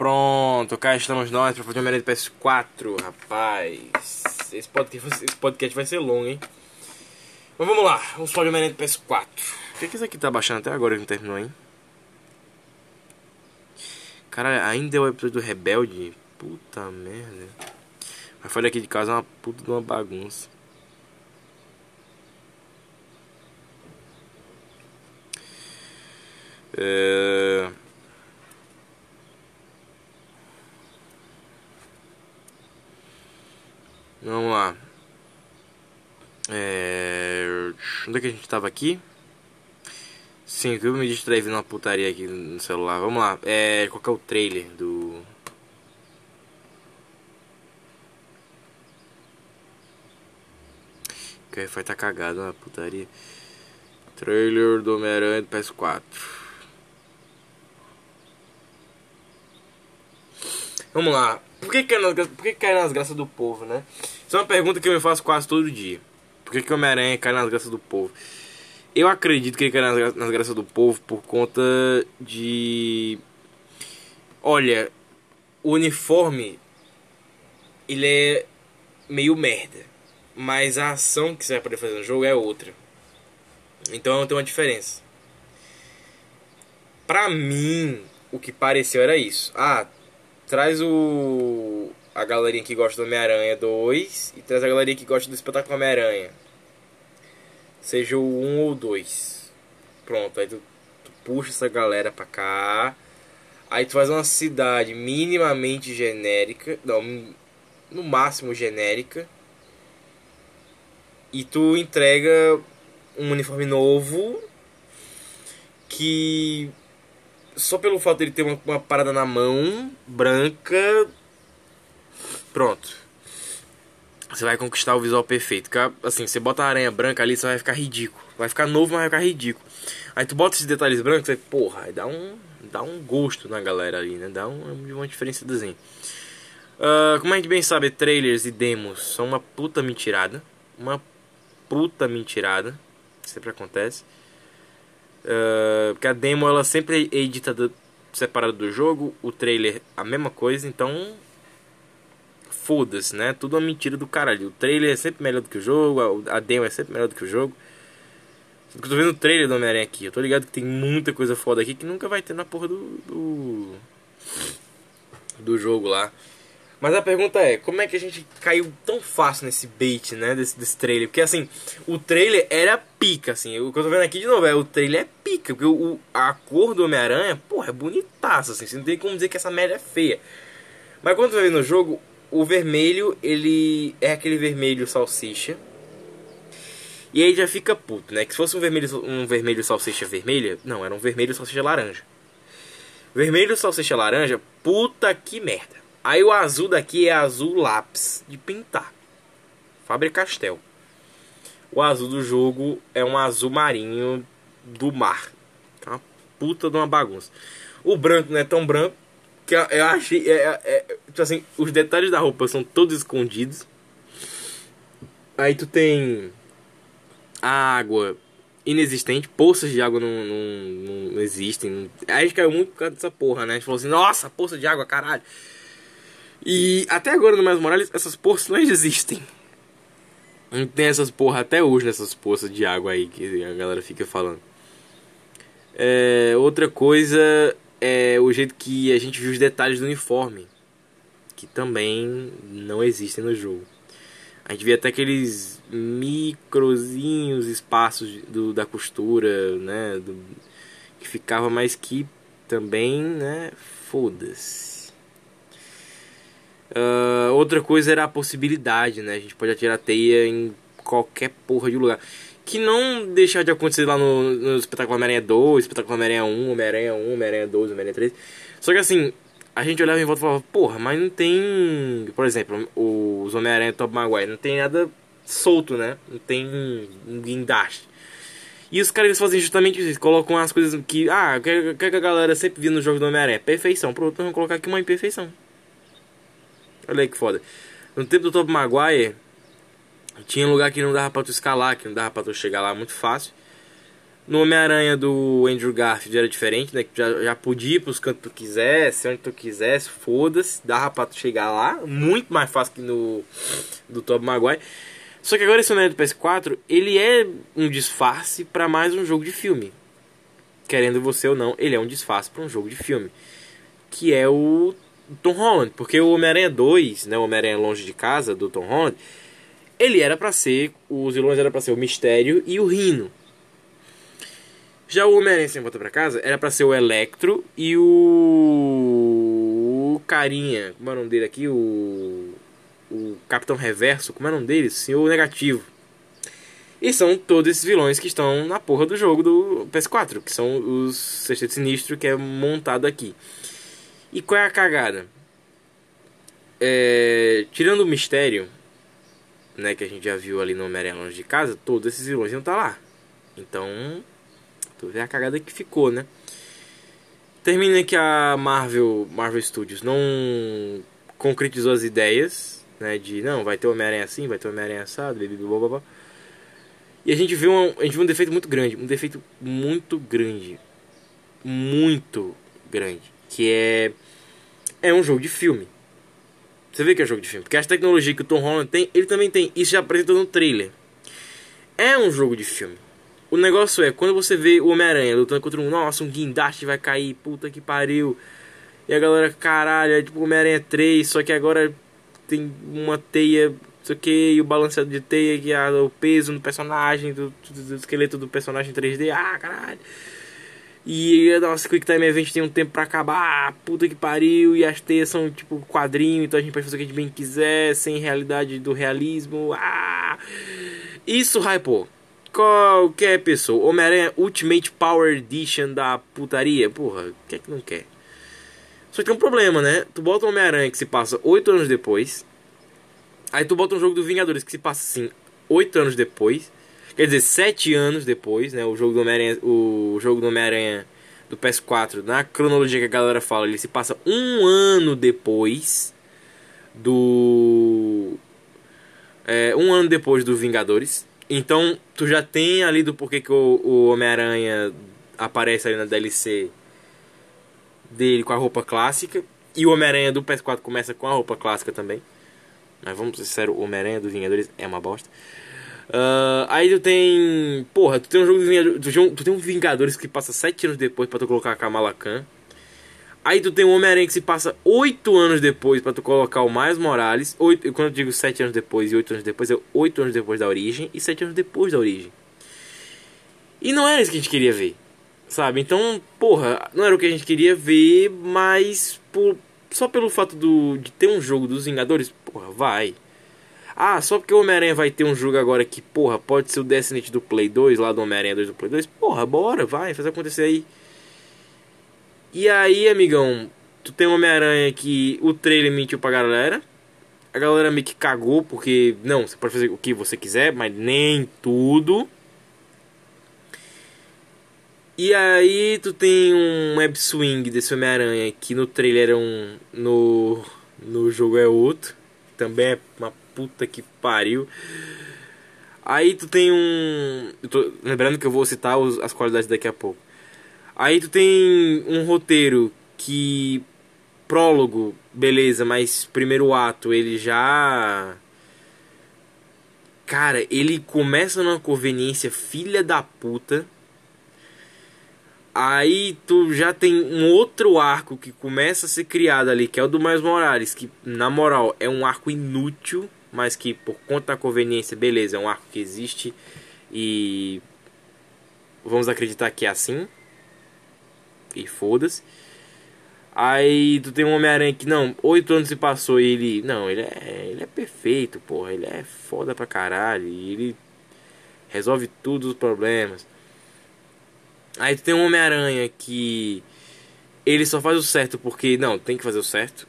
Pronto, cá estamos nós para fazer uma merenda PS4, rapaz. Esse podcast, esse podcast vai ser longo, hein? Mas vamos lá, vamos fazer uma merenda PS4. Por que, que isso aqui tá baixando até agora e não terminou, hein? Cara, ainda é o episódio do Rebelde? Puta merda. Mas falha aqui de casa é uma puta de uma bagunça. É... Vamos lá. É... Onde é que a gente tava aqui? Sim, eu me distraí vendo uma putaria aqui no celular. Vamos lá. É... Qual é o trailer do... Que vai estar tá cagado na putaria. Trailer do Homem-Aranha do PS4. Vamos lá. Por que cai nas, por que cai nas graças do povo, né? Isso é uma pergunta que eu me faço quase todo dia. Por que, que Homem-Aranha cai nas graças do povo? Eu acredito que ele cai nas, nas graças do povo por conta de. Olha, o uniforme. Ele é meio merda. Mas a ação que você vai poder fazer no jogo é outra. Então tem uma diferença. Pra mim, o que pareceu era isso. Ah, traz o a galerinha que gosta do Homem-Aranha 2 e traz a galerinha que gosta do espetáculo Homem-Aranha. Seja o 1 ou 2. Pronto, aí tu, tu, puxa essa galera pra cá. Aí tu faz uma cidade minimamente genérica, não, no máximo genérica. E tu entrega um uniforme novo que só pelo fato de ele ter uma, uma parada na mão branca, pronto. Você vai conquistar o visual perfeito. Assim, você bota a aranha branca ali, você vai ficar ridículo. Vai ficar novo, mas vai ficar ridículo. Aí tu bota esses detalhes brancos, você, porra, aí dá um, dá um gosto na galera ali, né? Dá um, uma diferença de desenho. Uh, como a gente bem sabe, trailers e demos são uma puta mentirada. Uma puta mentirada. Sempre acontece. Uh, porque a demo ela sempre é editada separada do jogo, o trailer a mesma coisa, então foda-se, né? Tudo uma mentira do caralho. O trailer é sempre melhor do que o jogo, a demo é sempre melhor do que o jogo. Eu tô vendo o trailer do Homem-Aranha aqui, eu tô ligado que tem muita coisa foda aqui que nunca vai ter na porra do, do, do jogo lá. Mas a pergunta é, como é que a gente caiu tão fácil nesse bait, né, desse, desse trailer? Porque assim, o trailer era pica, assim, o que eu tô vendo aqui de novo é, o trailer é pica, porque o, a cor do Homem-Aranha, porra, é bonitaça, assim, você não tem como dizer que essa merda é feia. Mas quando você ver no jogo, o vermelho, ele é aquele vermelho salsicha. E aí já fica puto, né? Que se fosse um vermelho, um vermelho salsicha vermelha, não, era um vermelho salsicha laranja. Vermelho salsicha laranja, puta que merda. Aí o azul daqui é azul lápis de pintar. Faber Castell. O azul do jogo é um azul marinho do mar. É uma puta de uma bagunça. O branco não é tão branco. Que eu achei. É, é, é, tipo assim, os detalhes da roupa são todos escondidos. Aí tu tem água inexistente, poças de água não, não, não existem. Aí a gente caiu muito por causa dessa porra, né? A gente falou assim, nossa, poça de água, caralho. E até agora no Mais Morales essas poças não existem. Não tem essas porra até hoje nessas poças de água aí que a galera fica falando. É, outra coisa é o jeito que a gente viu os detalhes do uniforme. Que também não existem no jogo. A gente vê até aqueles microzinhos espaços do, da costura, né? Do, que ficava, mas que também, né? Foda-se. Uh, outra coisa era a possibilidade, né? A gente pode atirar teia em qualquer porra de lugar. Que não deixa de acontecer lá no, no espetáculo Homem-Aranha 2, espetáculo Homem-Aranha 1, Homem-Aranha 1, Homem-Aranha 2, Homem-Aranha 3. Só que assim, a gente olhava em volta e falava, porra, mas não tem. Por exemplo, os Homem-Aranha Top Maguire, não tem nada solto, né? Não tem um guindaste. E os caras fazem justamente isso, colocam as coisas que. Ah, o que, que a galera sempre via no jogo do Homem-Aranha? Perfeição. Pronto, vamos colocar aqui uma imperfeição. Olha aí que foda. No tempo do Top Maguire, tinha lugar que não dava pra tu escalar, que não dava pra tu chegar lá muito fácil. No Homem-Aranha do Andrew Garfield era diferente, né? Que já, já podia ir pros cantos que tu quisesse, onde tu quisesse, foda-se, dava pra tu chegar lá. Muito mais fácil que no do Tobey Maguire. Só que agora esse Homem-Aranha do PS4, ele é um disfarce para mais um jogo de filme. Querendo você ou não, ele é um disfarce para um jogo de filme. Que é o Tom Holland. Porque o Homem-Aranha 2, né? O Homem-Aranha Longe de Casa, do Tom Holland, ele era para ser, os vilões era para ser o Mistério e o Rino. Já o Homem-Aranha Sem Volta Pra Casa era para ser o Electro e o... o carinha, como é o nome dele aqui? O o Capitão Reverso, como é o nome dele? Senhor Negativo. E são todos esses vilões que estão na porra do jogo do PS4, que são os Sexteto Sinistro que é montado aqui. E qual é a cagada? É, tirando o mistério, né, que a gente já viu ali no Homem-Aranha Longe de Casa, todos esses vilões não tá lá. Então, tu vê a cagada que ficou, né? Termina que a Marvel, Marvel Studios não concretizou as ideias né? De não, vai ter Homem-Aranha assim, vai ter Homem-Aranha assado, blá, blá, blá, blá. E a gente viu um, a gente viu um defeito muito grande, um defeito muito grande, muito grande, que é é um jogo de filme. Você vê que é um jogo de filme, porque a tecnologia que o Tom Holland tem, ele também tem. Isso já apresentou no trailer. É um jogo de filme. O negócio é, quando você vê o Homem-Aranha lutando contra um, nossa, um guindaste vai cair, puta que pariu. E a galera, caralho, é tipo Homem-Aranha 3, só que agora tem uma teia, não sei o que, e o balanceado de teia, que é o peso no personagem, do, do, do esqueleto do personagem 3D, ah, caralho. E nossa, Quick Time Event tem um tempo pra acabar, ah, puta que pariu, e as teias são tipo quadrinho, então a gente pode fazer o que a gente bem quiser, sem realidade do realismo, ah. Isso hypou. Qualquer pessoa. Homem-Aranha Ultimate Power Edition da putaria. Porra, que é que não quer? Só que tem um problema, né? Tu bota o Homem-Aranha que se passa 8 anos depois. Aí tu bota um jogo do Vingadores que se passa assim 8 anos depois. Quer dizer, 7 anos depois, né? O jogo do Homem-Aranha. O jogo do Homem-Aranha do PS4, na cronologia que a galera fala, ele se passa um ano depois do. É, um ano depois do Vingadores. Então, tu já tem ali do porquê que o, o Homem-Aranha aparece ali na DLC dele com a roupa clássica. E o Homem-Aranha do PS4 começa com a roupa clássica também. Mas vamos ser sinceros, o Homem-Aranha dos Vingadores é uma bosta. Uh, aí tu tem. Porra, tu tem um jogo de Vingadores. Tu tem um Vingadores que passa 7 anos depois pra tu colocar a Kamala Khan. Aí tu tem um Homem-Aranha que se passa 8 anos depois pra tu colocar o Miles Morales. 8, quando eu digo 7 anos depois e 8 anos depois, é 8 anos depois da origem e 7 anos depois da origem. E não era isso que a gente queria ver. Sabe? Então, porra, não era o que a gente queria ver, mas por, só pelo fato do, de ter um jogo dos Vingadores, porra, vai. Ah, só porque o Homem-Aranha vai ter um jogo agora que, porra, pode ser o Destiny do Play 2, lá do Homem-Aranha 2 do Play 2. Porra, bora, vai, faz acontecer aí. E aí, amigão, tu tem o Homem-Aranha que o trailer mentiu pra galera. A galera meio que cagou, porque, não, você pode fazer o que você quiser, mas nem tudo. E aí tu tem um web swing desse Homem-Aranha que no trailer é um. No, no jogo é outro. Também é uma puta que pariu. Aí tu tem um. Tô, lembrando que eu vou citar os, as qualidades daqui a pouco. Aí tu tem um roteiro que. Prólogo, beleza, mas primeiro ato ele já. Cara, ele começa numa conveniência filha da puta Aí tu já tem um outro arco que começa a ser criado ali, que é o do Mais Morales, que na moral é um arco inútil, mas que por conta da conveniência, beleza, é um arco que existe e vamos acreditar que é assim. E foda-se. Aí tu tem um Homem-Aranha que não, oito anos se passou e ele. Não, ele é. Ele é perfeito, porra. Ele é foda pra caralho. E ele resolve todos os problemas. Aí tu tem um Homem-Aranha que ele só faz o certo porque não, tem que fazer o certo.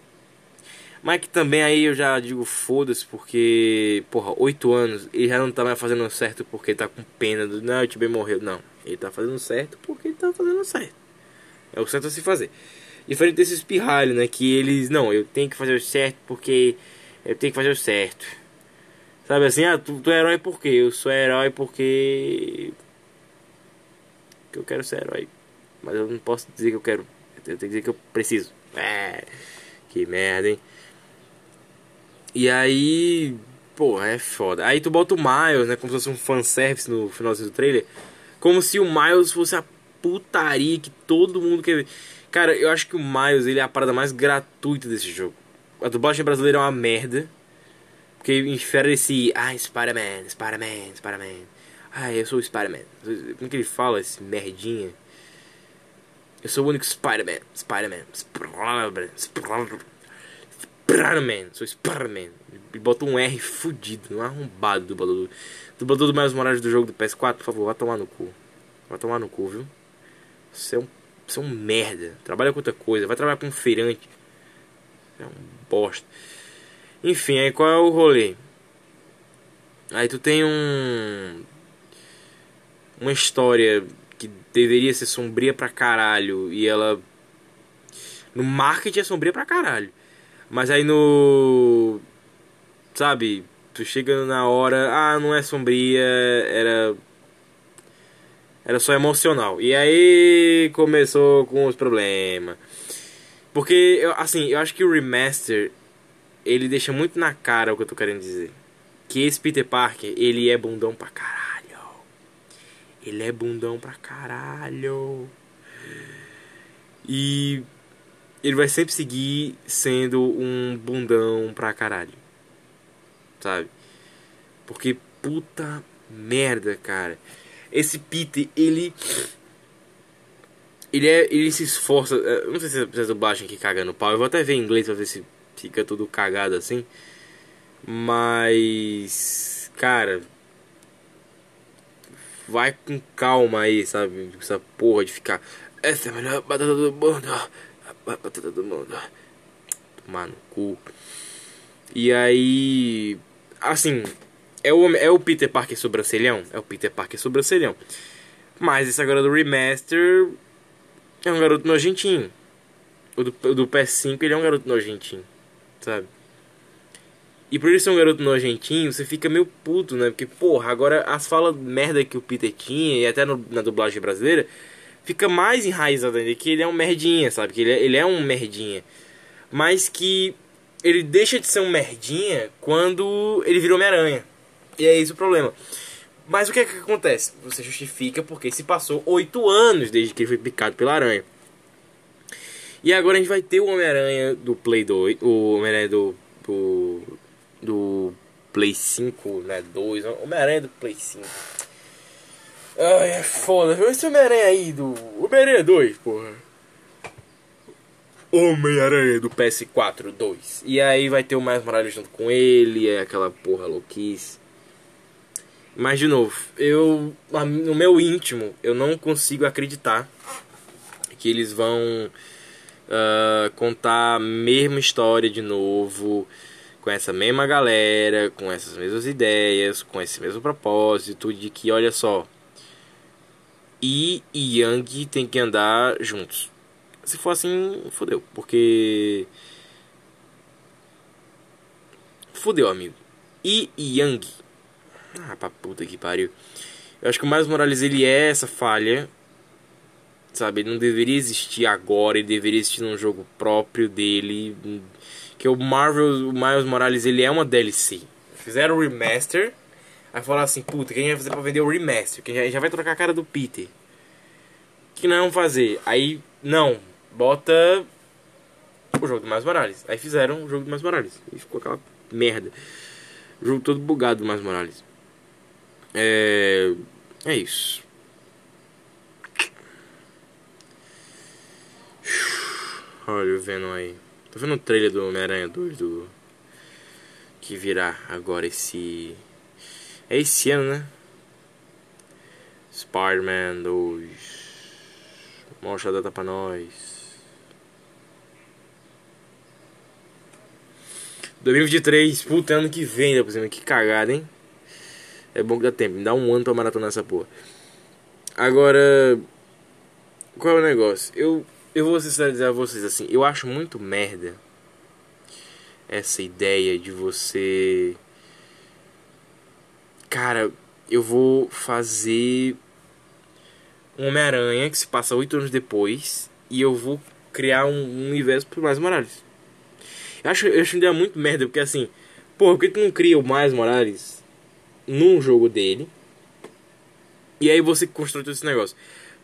Mas que também aí eu já digo foda-se porque, porra, 8 anos ele já não tá mais fazendo certo porque tá com pena do não, o Tibet morreu. Não, ele tá fazendo certo porque ele tá fazendo certo. É o certo a se fazer. Diferente desses pirralhos, né? Que eles, não, eu tenho que fazer o certo porque eu tenho que fazer o certo. Sabe assim, ah, tu, tu é herói porque eu sou herói porque que eu quero ser herói. Mas eu não posso dizer que eu quero. Eu tenho que dizer que eu preciso. É, que merda, hein? E aí. Porra, é foda. Aí tu bota o Miles, né? Como se fosse um fanservice no finalzinho do trailer. Como se o Miles fosse a putaria que todo mundo quer ver. Cara, eu acho que o Miles ele é a parada mais gratuita desse jogo. A dublagem brasileira é uma merda. Porque infere esse. Ah, Spider-Man, Spider-Man, Spider-Man. Ah, eu sou o Spider-Man. Como que ele fala, esse merdinha? Eu sou o único Spider-Man. Spider-Man. Spider-Man. Sou Spider-Man. E bota um R fudido, um arrombado do dublador. Dublador do Miles Morales do jogo do PS4, por favor, vai tomar no cu. Vai tomar no cu, viu? Você é um, você é um merda. Trabalha com outra coisa. Vai trabalhar com um feirante. É um bosta. Enfim, aí qual é o rolê? Aí tu tem um. Uma história que deveria ser sombria pra caralho. E ela. No marketing é sombria pra caralho. Mas aí no. Sabe? Tu chega na hora. Ah, não é sombria. Era. Era só emocional. E aí começou com os problemas. Porque, assim, eu acho que o remaster ele deixa muito na cara o que eu tô querendo dizer. Que esse Peter Parker, ele é bundão pra caralho. Ele é bundão pra caralho. E ele vai sempre seguir sendo um bundão pra caralho. Sabe? Porque puta merda, cara. Esse Peter, ele ele é, ele se esforça, eu não sei se é a dublagem que caga no pau. Eu vou até ver em inglês pra ver se fica tudo cagado assim. Mas, cara, vai com calma aí, sabe? Essa porra de ficar. Essa é a melhor batata do mundo. A batata do mundo. Tomar no cu. E aí. Assim. É o, é o Peter Parker sobrancelhão? É o Peter Parker sobrancelhão. Mas esse agora do remaster. É um garoto nojentinho. O do, do PS5 ele é um garoto nojentinho sabe? E por ele ser um garoto nojentinho, você fica meio puto, né? Porque, porra, agora as falas merda que o Peter tinha, e até no, na dublagem brasileira, fica mais enraizado ainda, que ele é um merdinha, sabe? Que ele é, ele é um merdinha. Mas que ele deixa de ser um merdinha quando ele virou Homem-Aranha. E é esse o problema. Mas o que é que acontece? Você justifica porque se passou oito anos desde que ele foi picado pela aranha. E agora a gente vai ter o Homem-Aranha do Play 2, o Homem-Aranha do, do, do Play 5, né, 2, Homem-Aranha do Play 5. Ai, é foda, esse Homem-Aranha aí do Homem-Aranha 2, porra. Homem-Aranha do PS4 2. E aí vai ter o Mais Morales junto com ele, é aquela porra louquice. Mas de novo, eu no meu íntimo, eu não consigo acreditar que eles vão uh, contar a mesma história de novo, com essa mesma galera, com essas mesmas ideias, com esse mesmo propósito de que, olha só, e Yang tem que andar juntos. Se for assim, fodeu, porque fodeu, amigo. E Yang, ah, pra puta que pariu. Eu acho que o Miles Morales ele é essa falha sabe? Ele não deveria existir agora, ele deveria existir num jogo próprio dele. Que o Marvel, o Miles Morales, ele é uma DLC. Fizeram o remaster, aí falaram assim, puta, quem vai fazer pra vender o remaster? Quem já, já vai trocar a cara do Peter? O que nós vamos fazer? Aí, não, bota o jogo do Miles Morales. Aí fizeram o jogo do Miles Morales. E ficou aquela merda. O jogo todo bugado do Miles Morales. É... É isso. Olha o Venom aí. Tô vendo o trailer do Homem-Aranha 2 do. Que virá agora esse. É esse ano, né? Spider-Man 2. Mostra a data pra nós. 2023, puta, ano que vem, né, por exemplo. Que cagada, hein? É bom que dá tempo. Me dá um ano pra maratonar essa porra. Agora. Qual é o negócio? Eu eu vou sincerizar a vocês assim, eu acho muito merda essa ideia de você. Cara, eu vou fazer um Homem-Aranha que se passa oito anos depois e eu vou criar um, universo pro Miles Morales. Eu acho, eu acho uma ideia muito merda, porque assim, pô, por que tu não cria o Miles Morales num jogo dele? E aí você constrói todo esse negócio.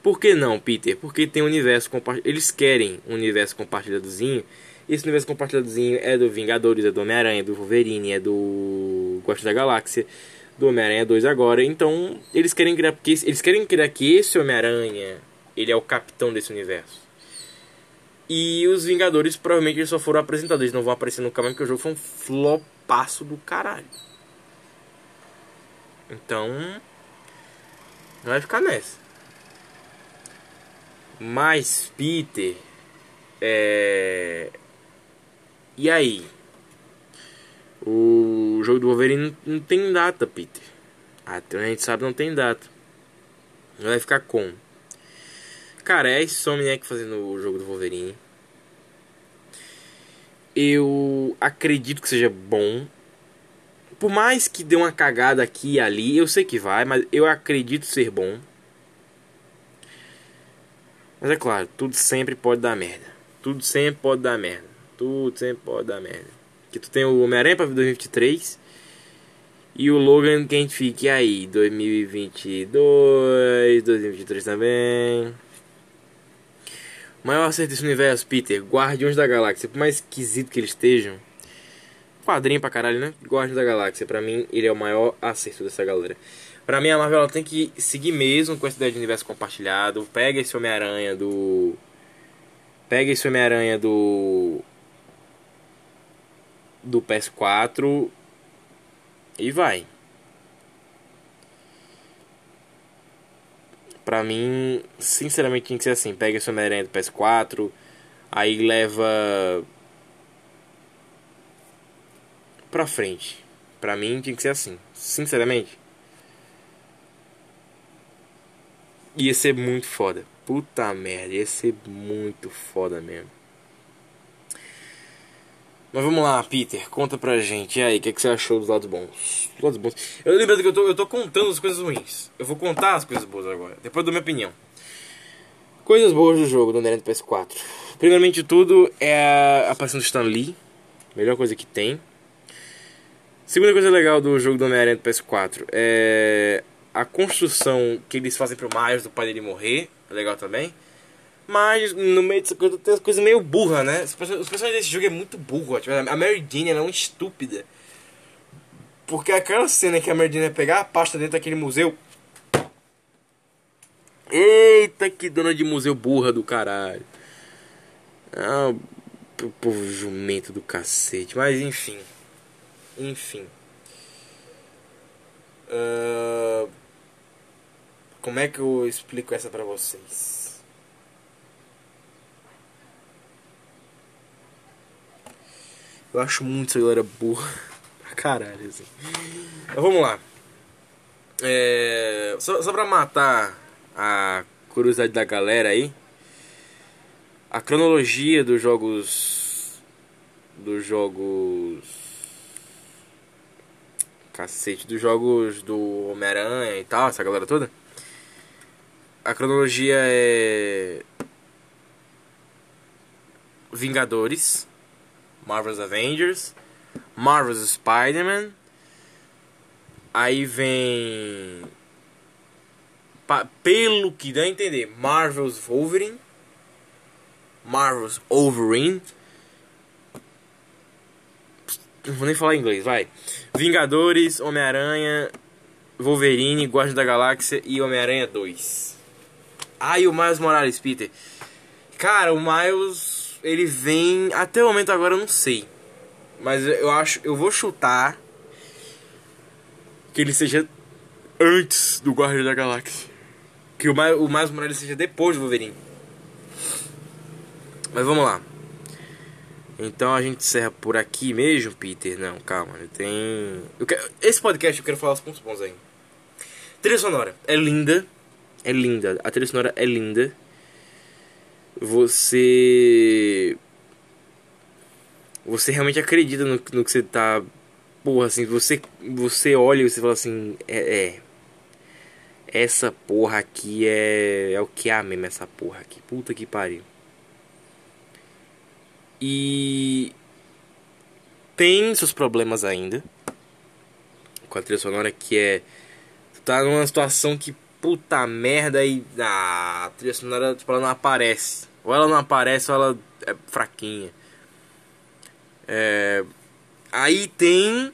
Por que não, Peter? Porque tem um universo compartilhado. Eles querem um universo compartilhadozinho. Esse universo compartilhadozinho é do Vingadores, é do Homem-Aranha, é do Wolverine, é do Guardiões da Galáxia, do Homem-Aranha 2 agora. Então, eles querem criar porque eles querem criar que esse Homem-Aranha, ele é o capitão desse universo. E os Vingadores provavelmente eles só foram apresentados, eles não vão aparecer no caminho porque o jogo foi um flopaço do caralho. Então, vai ficar nessa. Mas Peter, é... e aí? O jogo do Wolverine não tem data, Peter. Até a gente sabe não tem data. Vai ficar com. Cara, é Insomniac fazendo o jogo do Wolverine. Eu acredito que seja bom. Por mais que dê uma cagada aqui e ali, eu sei que vai, mas eu acredito ser bom. Mas é claro, tudo sempre pode dar merda. Tudo sempre pode dar merda. Tudo sempre pode dar merda. Que tu tem o Homem-Aranha pra 2023 e o Logan que a gente fique aí, 2022, 2023 também. O maior acerto desse universo, Peter, Guardiões da Galáxia, por mais esquisito que eles estejam. Quadrinho pra caralho, né? Guardiões da Galáxia, pra mim, ele é o maior acerto dessa galera. Pra mim, a Marvel tem que seguir mesmo com essa ideia de universo compartilhado. Pega esse Homem-Aranha do. Pega esse Homem-Aranha do. Do PS4. E vai. Pra mim, sinceramente, tinha que ser assim: pega esse Homem-Aranha do PS4. Aí leva. Pra frente. Pra mim, tinha que ser assim. Sinceramente. Ia ser muito foda. Puta merda, ia ser muito foda mesmo. Mas vamos lá, Peter, conta pra gente. E aí, o que, é que você achou dos lados bons? Dos lados bons. Eu lembro que eu tô, eu tô contando as coisas ruins. Eu vou contar as coisas boas agora, depois da minha opinião. Coisas boas do jogo do Nintendo PS4. Primeiramente tudo é a aparição do Stan Lee. Melhor coisa que tem. Segunda coisa legal do jogo do Homem-Aranha do PS4 é a construção que eles fazem pro Miles do pai dele morrer, é legal também. Mas no meio dessa coisa tem as coisas meio burra, né? Os personagens desse jogo é muito burro. Tipo, a Mary Jane ela é uma estúpida. Porque aquela cena que a Mary Jane ia pegar a pasta dentro daquele museu. Eita, que dona de museu burra do caralho. Ah, o povo jumento do cacete. Mas enfim. Enfim. Uh, como é que eu explico essa pra vocês? Eu acho muito essa galera burra. Pra caralho, assim. Mas vamos lá. É, só, só pra matar a curiosidade da galera aí. A cronologia dos jogos. Dos jogos. Cacete, dos jogos do Homem-Aranha e tal, essa galera toda a cronologia é Vingadores, Marvel's Avengers, Marvel's Spider-Man. Aí vem pelo que dá a entender, Marvel's Wolverine, Marvel's Wolverine. Não vou nem falar inglês, vai. Vingadores, Homem-Aranha, Wolverine, Guardiões da Galáxia e Homem-Aranha 2. Ah, e o Miles Morales, Peter. Cara, o Miles, ele vem. Até o momento agora eu não sei. Mas eu acho. Eu vou chutar. Que ele seja antes do Guardião da Galáxia. Que o Miles, o Miles Morales seja depois do Wolverine. Mas vamos lá. Então a gente encerra por aqui mesmo, Peter. Não, calma, tem. Quero... Esse podcast eu quero falar os pontos bons aí. Trilha sonora é linda é linda. A trilha sonora é linda. Você. Você realmente acredita no, no que você tá. Porra, assim, você, você olha e você fala assim. É. é. Essa porra aqui é. É o que há mesmo, essa porra aqui. Puta que pariu. E. Tem seus problemas ainda. Com a trilha sonora que é. Tá numa situação que. Puta merda e. Ah, a trilha sonora, tipo, ela não aparece. Ou ela não aparece ou ela é fraquinha. É. Aí tem.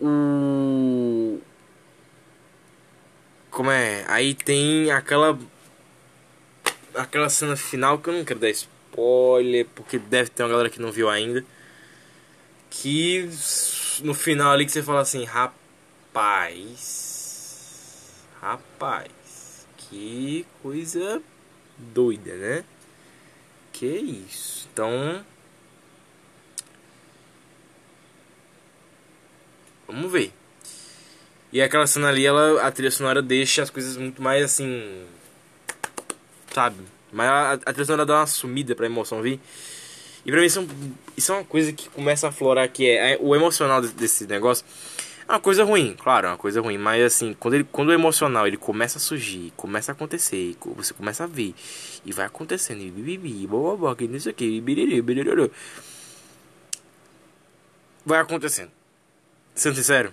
O como é? Aí tem aquela. Aquela cena final que eu não quero dar spoiler, porque deve ter uma galera que não viu ainda. Que no final ali que você fala assim, rapaz. Rapaz. Que coisa doida, né? Que isso. Então. Vamos ver. E aquela cena ali, ela, a trilha sonora deixa as coisas muito mais assim. Sabe? Mas a, a trilha sonora dá uma sumida pra emoção vir. E pra mim isso é, um, isso é uma coisa que começa a florar que é, é, o emocional desse negócio. É uma coisa ruim, claro, é uma coisa ruim, mas assim, quando, ele, quando o emocional ele começa a surgir, começa a acontecer, você começa a ver, e vai acontecendo, e bibibi, bobobó, que isso aqui, biriri, biriri, vai acontecendo. Sendo sincero,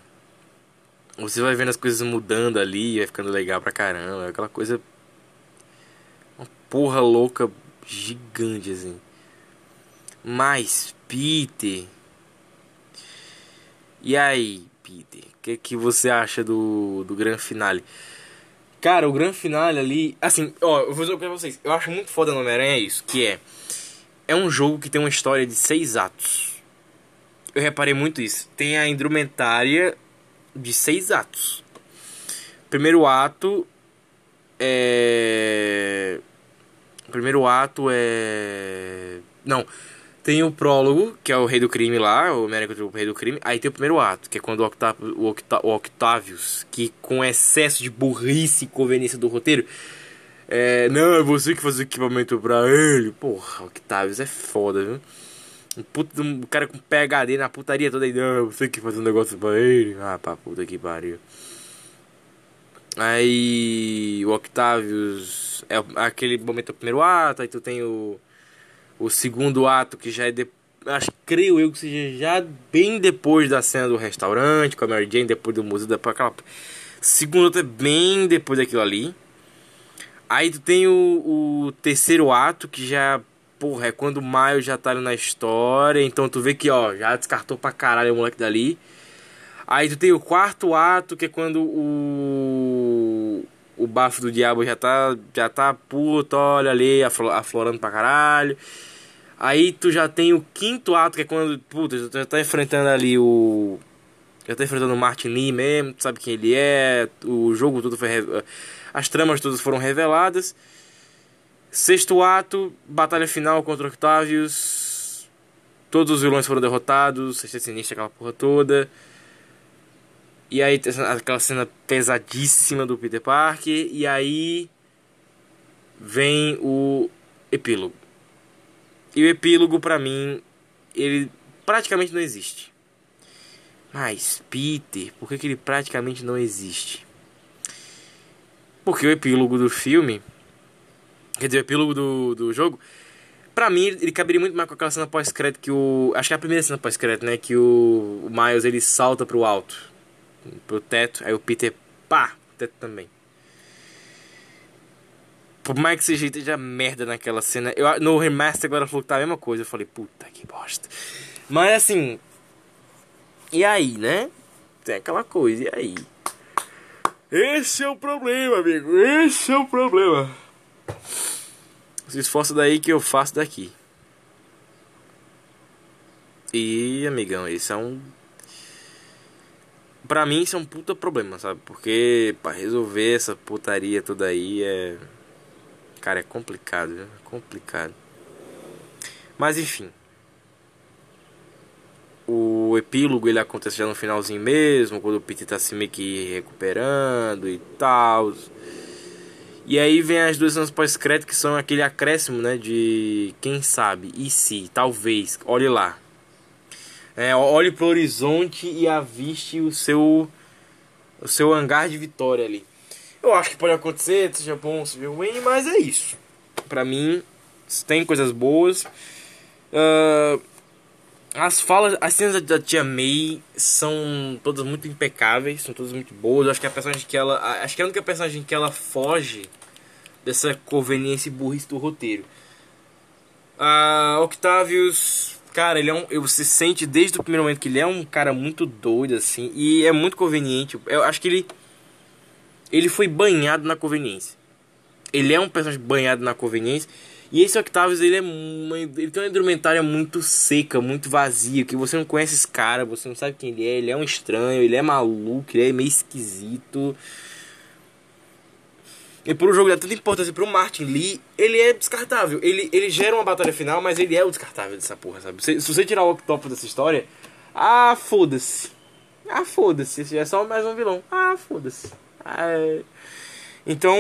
você vai vendo as coisas mudando ali, vai ficando legal pra caramba. Aquela coisa. Uma porra louca gigante assim. Mas, Peter. E aí, Peter? O que, que você acha do, do grande finale? Cara, o grande finale ali. Assim, ó, eu vou dizer pra vocês. Eu acho muito foda no Homem-Aranha isso: que é. É um jogo que tem uma história de seis atos. Eu reparei muito isso. Tem a indumentária de seis atos. Primeiro ato é. primeiro ato é. Não. Tem o prólogo, que é o rei do crime lá, o América do rei do crime. Aí tem o primeiro ato, que é quando o, Octav o, Octa o Octavius, que com excesso de burrice e conveniência do roteiro, é, não, é você que faz o equipamento pra ele. Porra, Octavius é foda, viu? Um, puto, um cara com PHD na putaria toda aí. Não, você que faz um negócio pra ele. Ah, pra puta que pariu. Aí o Octavius é aquele momento do primeiro ato, aí tu tem o, o segundo ato que já é de, acho creio eu que seja já bem depois da cena do restaurante com a Mary Jane, depois do museu, depois aquela segundo ato é bem depois daquilo ali. Aí tu tem o, o terceiro ato que já porra, é quando o Miles já tá ali na história. Então tu vê que, ó, já descartou pra caralho o moleque dali. Aí tu tem o quarto ato, que é quando o. O bafo do diabo já tá. Já tá puto, olha ali, aflorando pra caralho. Aí tu já tem o quinto ato, que é quando. Puta, tu já tá enfrentando ali o. Já tá enfrentando o Martin Lee mesmo, tu sabe quem ele é. O jogo todo foi. As tramas todas foram reveladas. Sexto ato, batalha final contra Octavius. Todos os vilões foram derrotados. Sexta sinistra, aquela porra toda. E aí aquela cena pesadíssima do Peter Parker. E aí vem o epílogo. E o epílogo, pra mim, ele praticamente não existe. Mas, Peter, por que, que ele praticamente não existe? Porque o epílogo do filme Quer dizer, o epílogo do, do jogo. Pra mim, ele caberia muito mais com aquela cena pós-crédito que o. Acho que é a primeira cena pós-crédito, né? Que o, o Miles ele salta pro alto. Pro teto. Aí o Peter, pá, teto também. Por mais que seja esteja merda naquela cena. Eu, no remaster agora falou que tá a mesma coisa. Eu falei, puta que bosta. Mas assim. E aí, né? Tem aquela coisa, e aí? Esse é o problema, amigo. Esse é o problema. Se esforça daí que eu faço daqui. E, amigão, isso é um. Pra mim, isso é um puta problema, sabe? Porque pra resolver essa putaria toda aí é. Cara, é complicado, viu? É complicado. Mas enfim. O epílogo ele acontece já no finalzinho mesmo, quando o Peter tá se meio que recuperando e tal. E aí vem as duas cenas pós-crédito que são aquele acréscimo, né? De quem sabe, e se, talvez, olhe lá. É, olhe pro horizonte e aviste o seu o seu hangar de vitória ali. Eu acho que pode acontecer, seja bom, seja ruim, mas é isso. Pra mim, tem coisas boas. Uh, as falas, as cenas da Tia May são todas muito impecáveis, são todas muito boas. Eu acho que a personagem que ela. Acho que é a única personagem que ela foge dessa conveniência burrice do roteiro. Uh, Octavius, cara, ele é um. Você sente desde o primeiro momento que ele é um cara muito doido, assim, e é muito conveniente. Eu acho que ele. Ele foi banhado na conveniência. Ele é um personagem banhado na conveniência. E esse Octavius, ele é uma, ele tem uma indumentária muito seca, muito vazia, que você não conhece esse cara, você não sabe quem ele é, ele é um estranho, ele é maluco, ele é meio esquisito. E por um jogo de tanta importância pro Martin Lee, ele é descartável. Ele, ele gera uma batalha final, mas ele é o descartável dessa porra, sabe? Se, se você tirar o Octopus dessa história, ah, foda-se. Ah, foda-se. É só mais um vilão. Ah, foda-se. Ah, é... Então,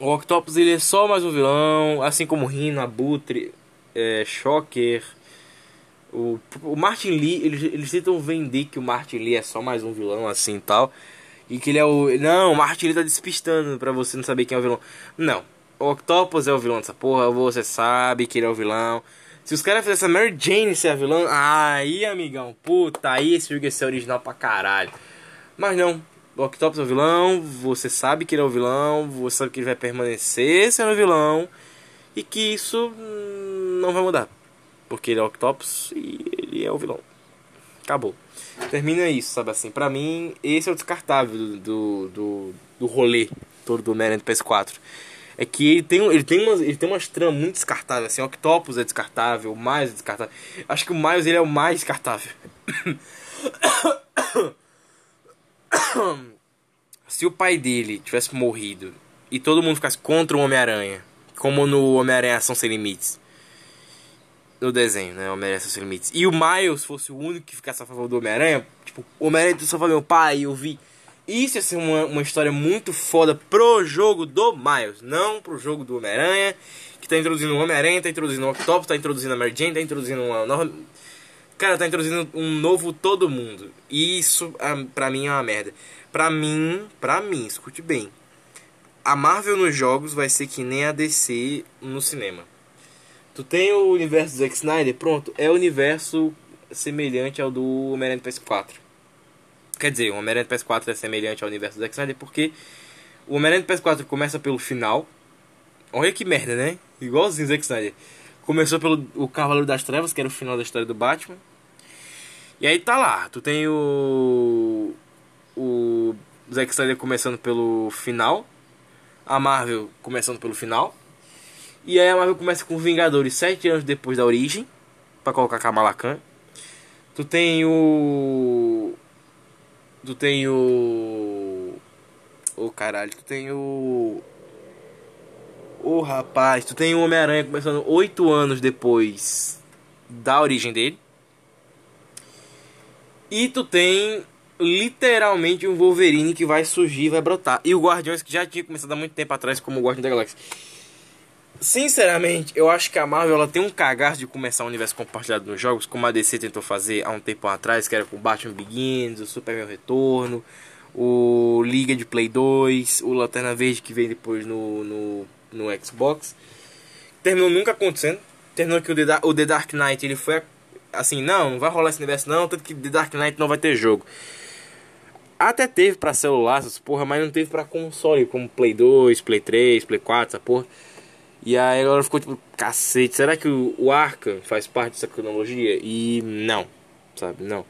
o Octopus ele é só mais um vilão, assim como Rhino, Abutre, é, Shocker. O, o Martin Lee, eles, eles tentam vender que o Martin Lee é só mais um vilão assim e tal. E que ele é o. Não, o Martin tá despistando pra você não saber quem é o vilão. Não. O Octopus é o vilão dessa porra, você sabe que ele é o vilão. Se os caras fizessem a Mary Jane ser a vilã, aí, amigão, puta, aí esse jogo ia ser original pra caralho. Mas não, o Octopus é o vilão, você sabe que ele é o vilão, você sabe que ele vai permanecer sendo o vilão e que isso não vai mudar. Porque ele é o Octopus e ele é o vilão. Acabou. Termina isso, sabe assim. Pra mim, esse é o descartável do, do, do, rolê todo do Homem-Aranha do PS4. É que ele tem, ele tem, umas, ele tem umas tramas muito descartáveis. Assim, Octopus é descartável, o Miles é descartável. Acho que o Miles ele é o mais descartável. se o pai dele tivesse morrido e todo mundo ficasse contra o Homem-Aranha, como no Homem-Aranha Ação Sem Limites, no desenho, né? Homem-Aranha Sem Limites, e o Miles fosse o único que ficasse a favor do Homem-Aranha, tipo, o Homem-Aranha só falou meu pai, eu vi. Isso ia ser uma, uma história muito foda pro jogo do Miles, não pro jogo do Homem-Aranha, que tá introduzindo o Homem-Aranha, tá introduzindo o Octopus, tá introduzindo a Mary Jane, tá introduzindo uma nova Cara, tá introduzindo um novo todo mundo. E isso, pra mim, é uma merda. Pra mim, pra mim, escute bem. A Marvel nos jogos vai ser que nem a DC no cinema. Tu tem o universo do Zack Snyder, pronto, é o universo semelhante ao do Homem-Aranha do PS4. Quer dizer, o Homem-Aranha do PS4 é semelhante ao universo do Zack Snyder porque o Homem-Aranha do PS4 começa pelo final. Olha que merda, né? Igualzinho o Zack Snyder. Começou pelo o Cavaleiro das Trevas, que era o final da história do Batman. E aí tá lá, tu tem o. O Zack Snyder começando pelo final. A Marvel começando pelo final. E aí a Marvel começa com Vingadores sete anos depois da origem. para colocar Kamala Khan. Tu tem o. Tu tem o. Ô oh, caralho, tu tem o. Ô oh, rapaz, tu tem o Homem-Aranha começando oito anos depois da origem dele. E tu tem literalmente um Wolverine que vai surgir, vai brotar. E o Guardiões que já tinha começado há muito tempo atrás como o Guardião da Galáxia. Sinceramente, eu acho que a Marvel ela tem um cagaço de começar o universo compartilhado nos jogos, como a DC tentou fazer há um tempo atrás, que era com Batman Begins, o Superman Retorno, o Liga de Play 2, o Lanterna Verde que veio depois no, no, no Xbox. Terminou nunca acontecendo. Terminou que o The, o The Dark Knight ele foi assim, não, não vai rolar esse universo não, tanto que The Dark Knight não vai ter jogo. Até teve para celular, essas porra, mas não teve para console, como Play 2, Play 3, Play 4, essa porra. E aí agora ficou tipo, cacete, será que o, o faz parte dessa cronologia? E não, sabe, não.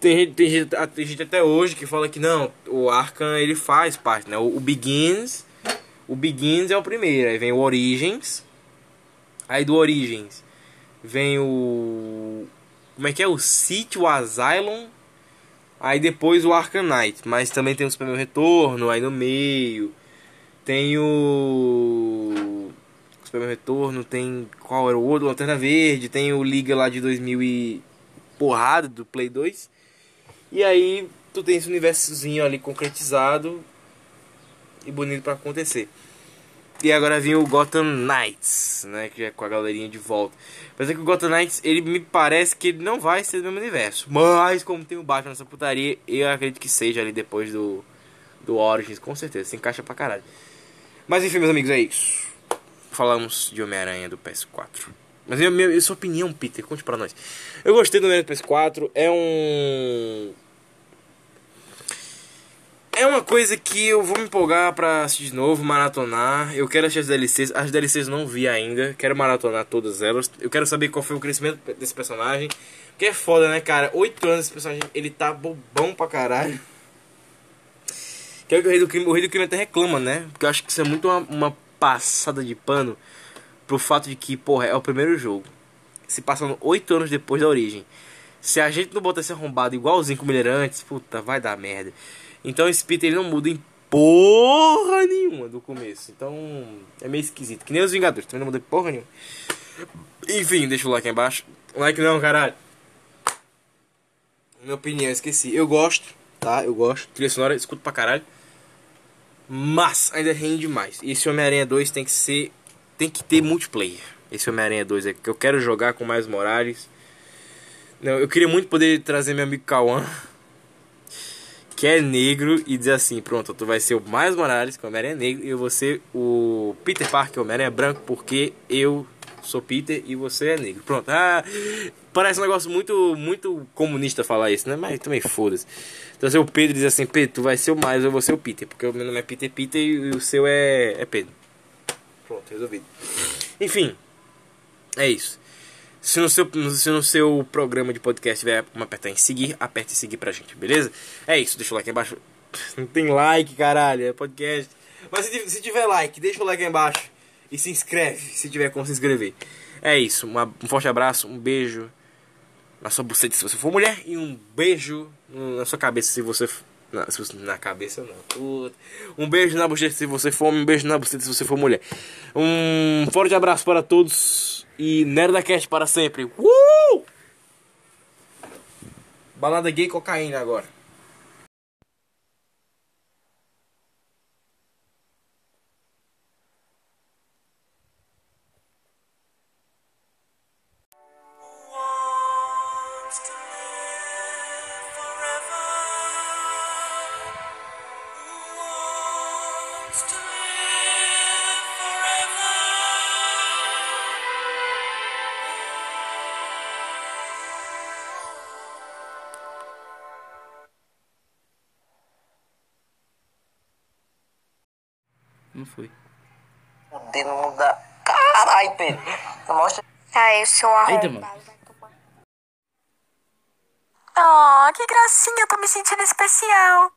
Tem, tem, gente, tem gente até hoje que fala que não, o Arkham ele faz parte, né? O, o Begins, o Begins é o primeiro, aí vem o Origins, aí do Origins vem o. Como é que é? O City, o Asylum. Aí depois o Arkham Knight. Mas também tem o Superman Retorno aí no meio. Tem o. Superman Retorno. Tem. Qual era o outro? Lanterna Verde. Tem o Liga lá de 2000 e. Porrada do Play 2. E aí tu tem esse universozinho ali concretizado. E bonito para acontecer. E agora vem o Gotham Knights, né? Que é com a galerinha de volta. Mas é que o Gotham Knights, ele me parece que ele não vai ser do mesmo universo. Mas como tem o Batman nessa putaria, eu acredito que seja ali depois do, do Origins, com certeza. Se encaixa pra caralho. Mas enfim, meus amigos, é isso. Falamos de Homem-Aranha do PS4. Mas minha, minha, sua opinião, Peter, conte pra nós. Eu gostei do Homem-Aranha do PS4. É um é uma coisa que eu vou me empolgar pra assistir de novo, maratonar. Eu quero assistir as DLCs. As DLCs não vi ainda. Quero maratonar todas elas. Eu quero saber qual foi o crescimento desse personagem. Que é foda, né, cara? Oito anos esse personagem, ele tá bobão pra caralho. Que é o que o Rei do Crime, o Rei do Crime até reclama, né? Porque eu acho que isso é muito uma, uma passada de pano pro fato de que, porra, é o primeiro jogo. Se passando oito anos depois da origem. Se a gente não botar esse arrombado igualzinho como ele era antes, puta, vai dar merda. Então esse Peter ele não muda em porra nenhuma do começo. Então é meio esquisito. Que nem os Vingadores, também não muda em porra nenhuma. Enfim, deixa o like aí embaixo. Like não, caralho. Minha opinião, esqueci. Eu gosto, tá? Eu gosto. Trilha sonora, escuto pra caralho. Mas ainda rende mais. E esse Homem-Aranha 2 tem que ser. Tem que ter multiplayer. Esse Homem-Aranha 2 é que eu quero jogar com mais Morales. Não, eu queria muito poder trazer meu amigo Kawan que é negro e dizer assim, pronto, tu vai ser o Miles Morales, que o Homem-Aranha é negro, e eu vou ser o Peter Parker, o Homem-Aranha é branco, porque eu sou Peter e você é negro. Pronto. Ah, parece um negócio muito muito comunista falar isso, né? Mas também foda-se. Então se o Pedro diz assim, Pedro, tu vai ser o Miles, eu vou ser o Peter, porque o meu nome é Peter Peter e o seu é, é Pedro. Pronto, resolvido. Enfim, é isso. Se no, seu, se no seu programa de podcast tiver uma apertar em seguir, aperte em seguir pra gente, beleza? É isso, deixa o like aí embaixo. Não tem like, caralho, é podcast. Mas se, se tiver like, deixa o like aí embaixo. E se inscreve, se tiver como se inscrever. É isso, uma, um forte abraço, um beijo na sua buceta se você for mulher. E um beijo na sua cabeça se você na, na cabeça não. Um beijo na buceta se você for homem, um beijo na buceta se você for mulher. Um forte abraço para todos e NerdaCast para sempre. Uh! Balada gay cocaína agora. Aí, seu Eita, mano. arrombado tomar. Oh, que gracinha, eu tô me sentindo especial.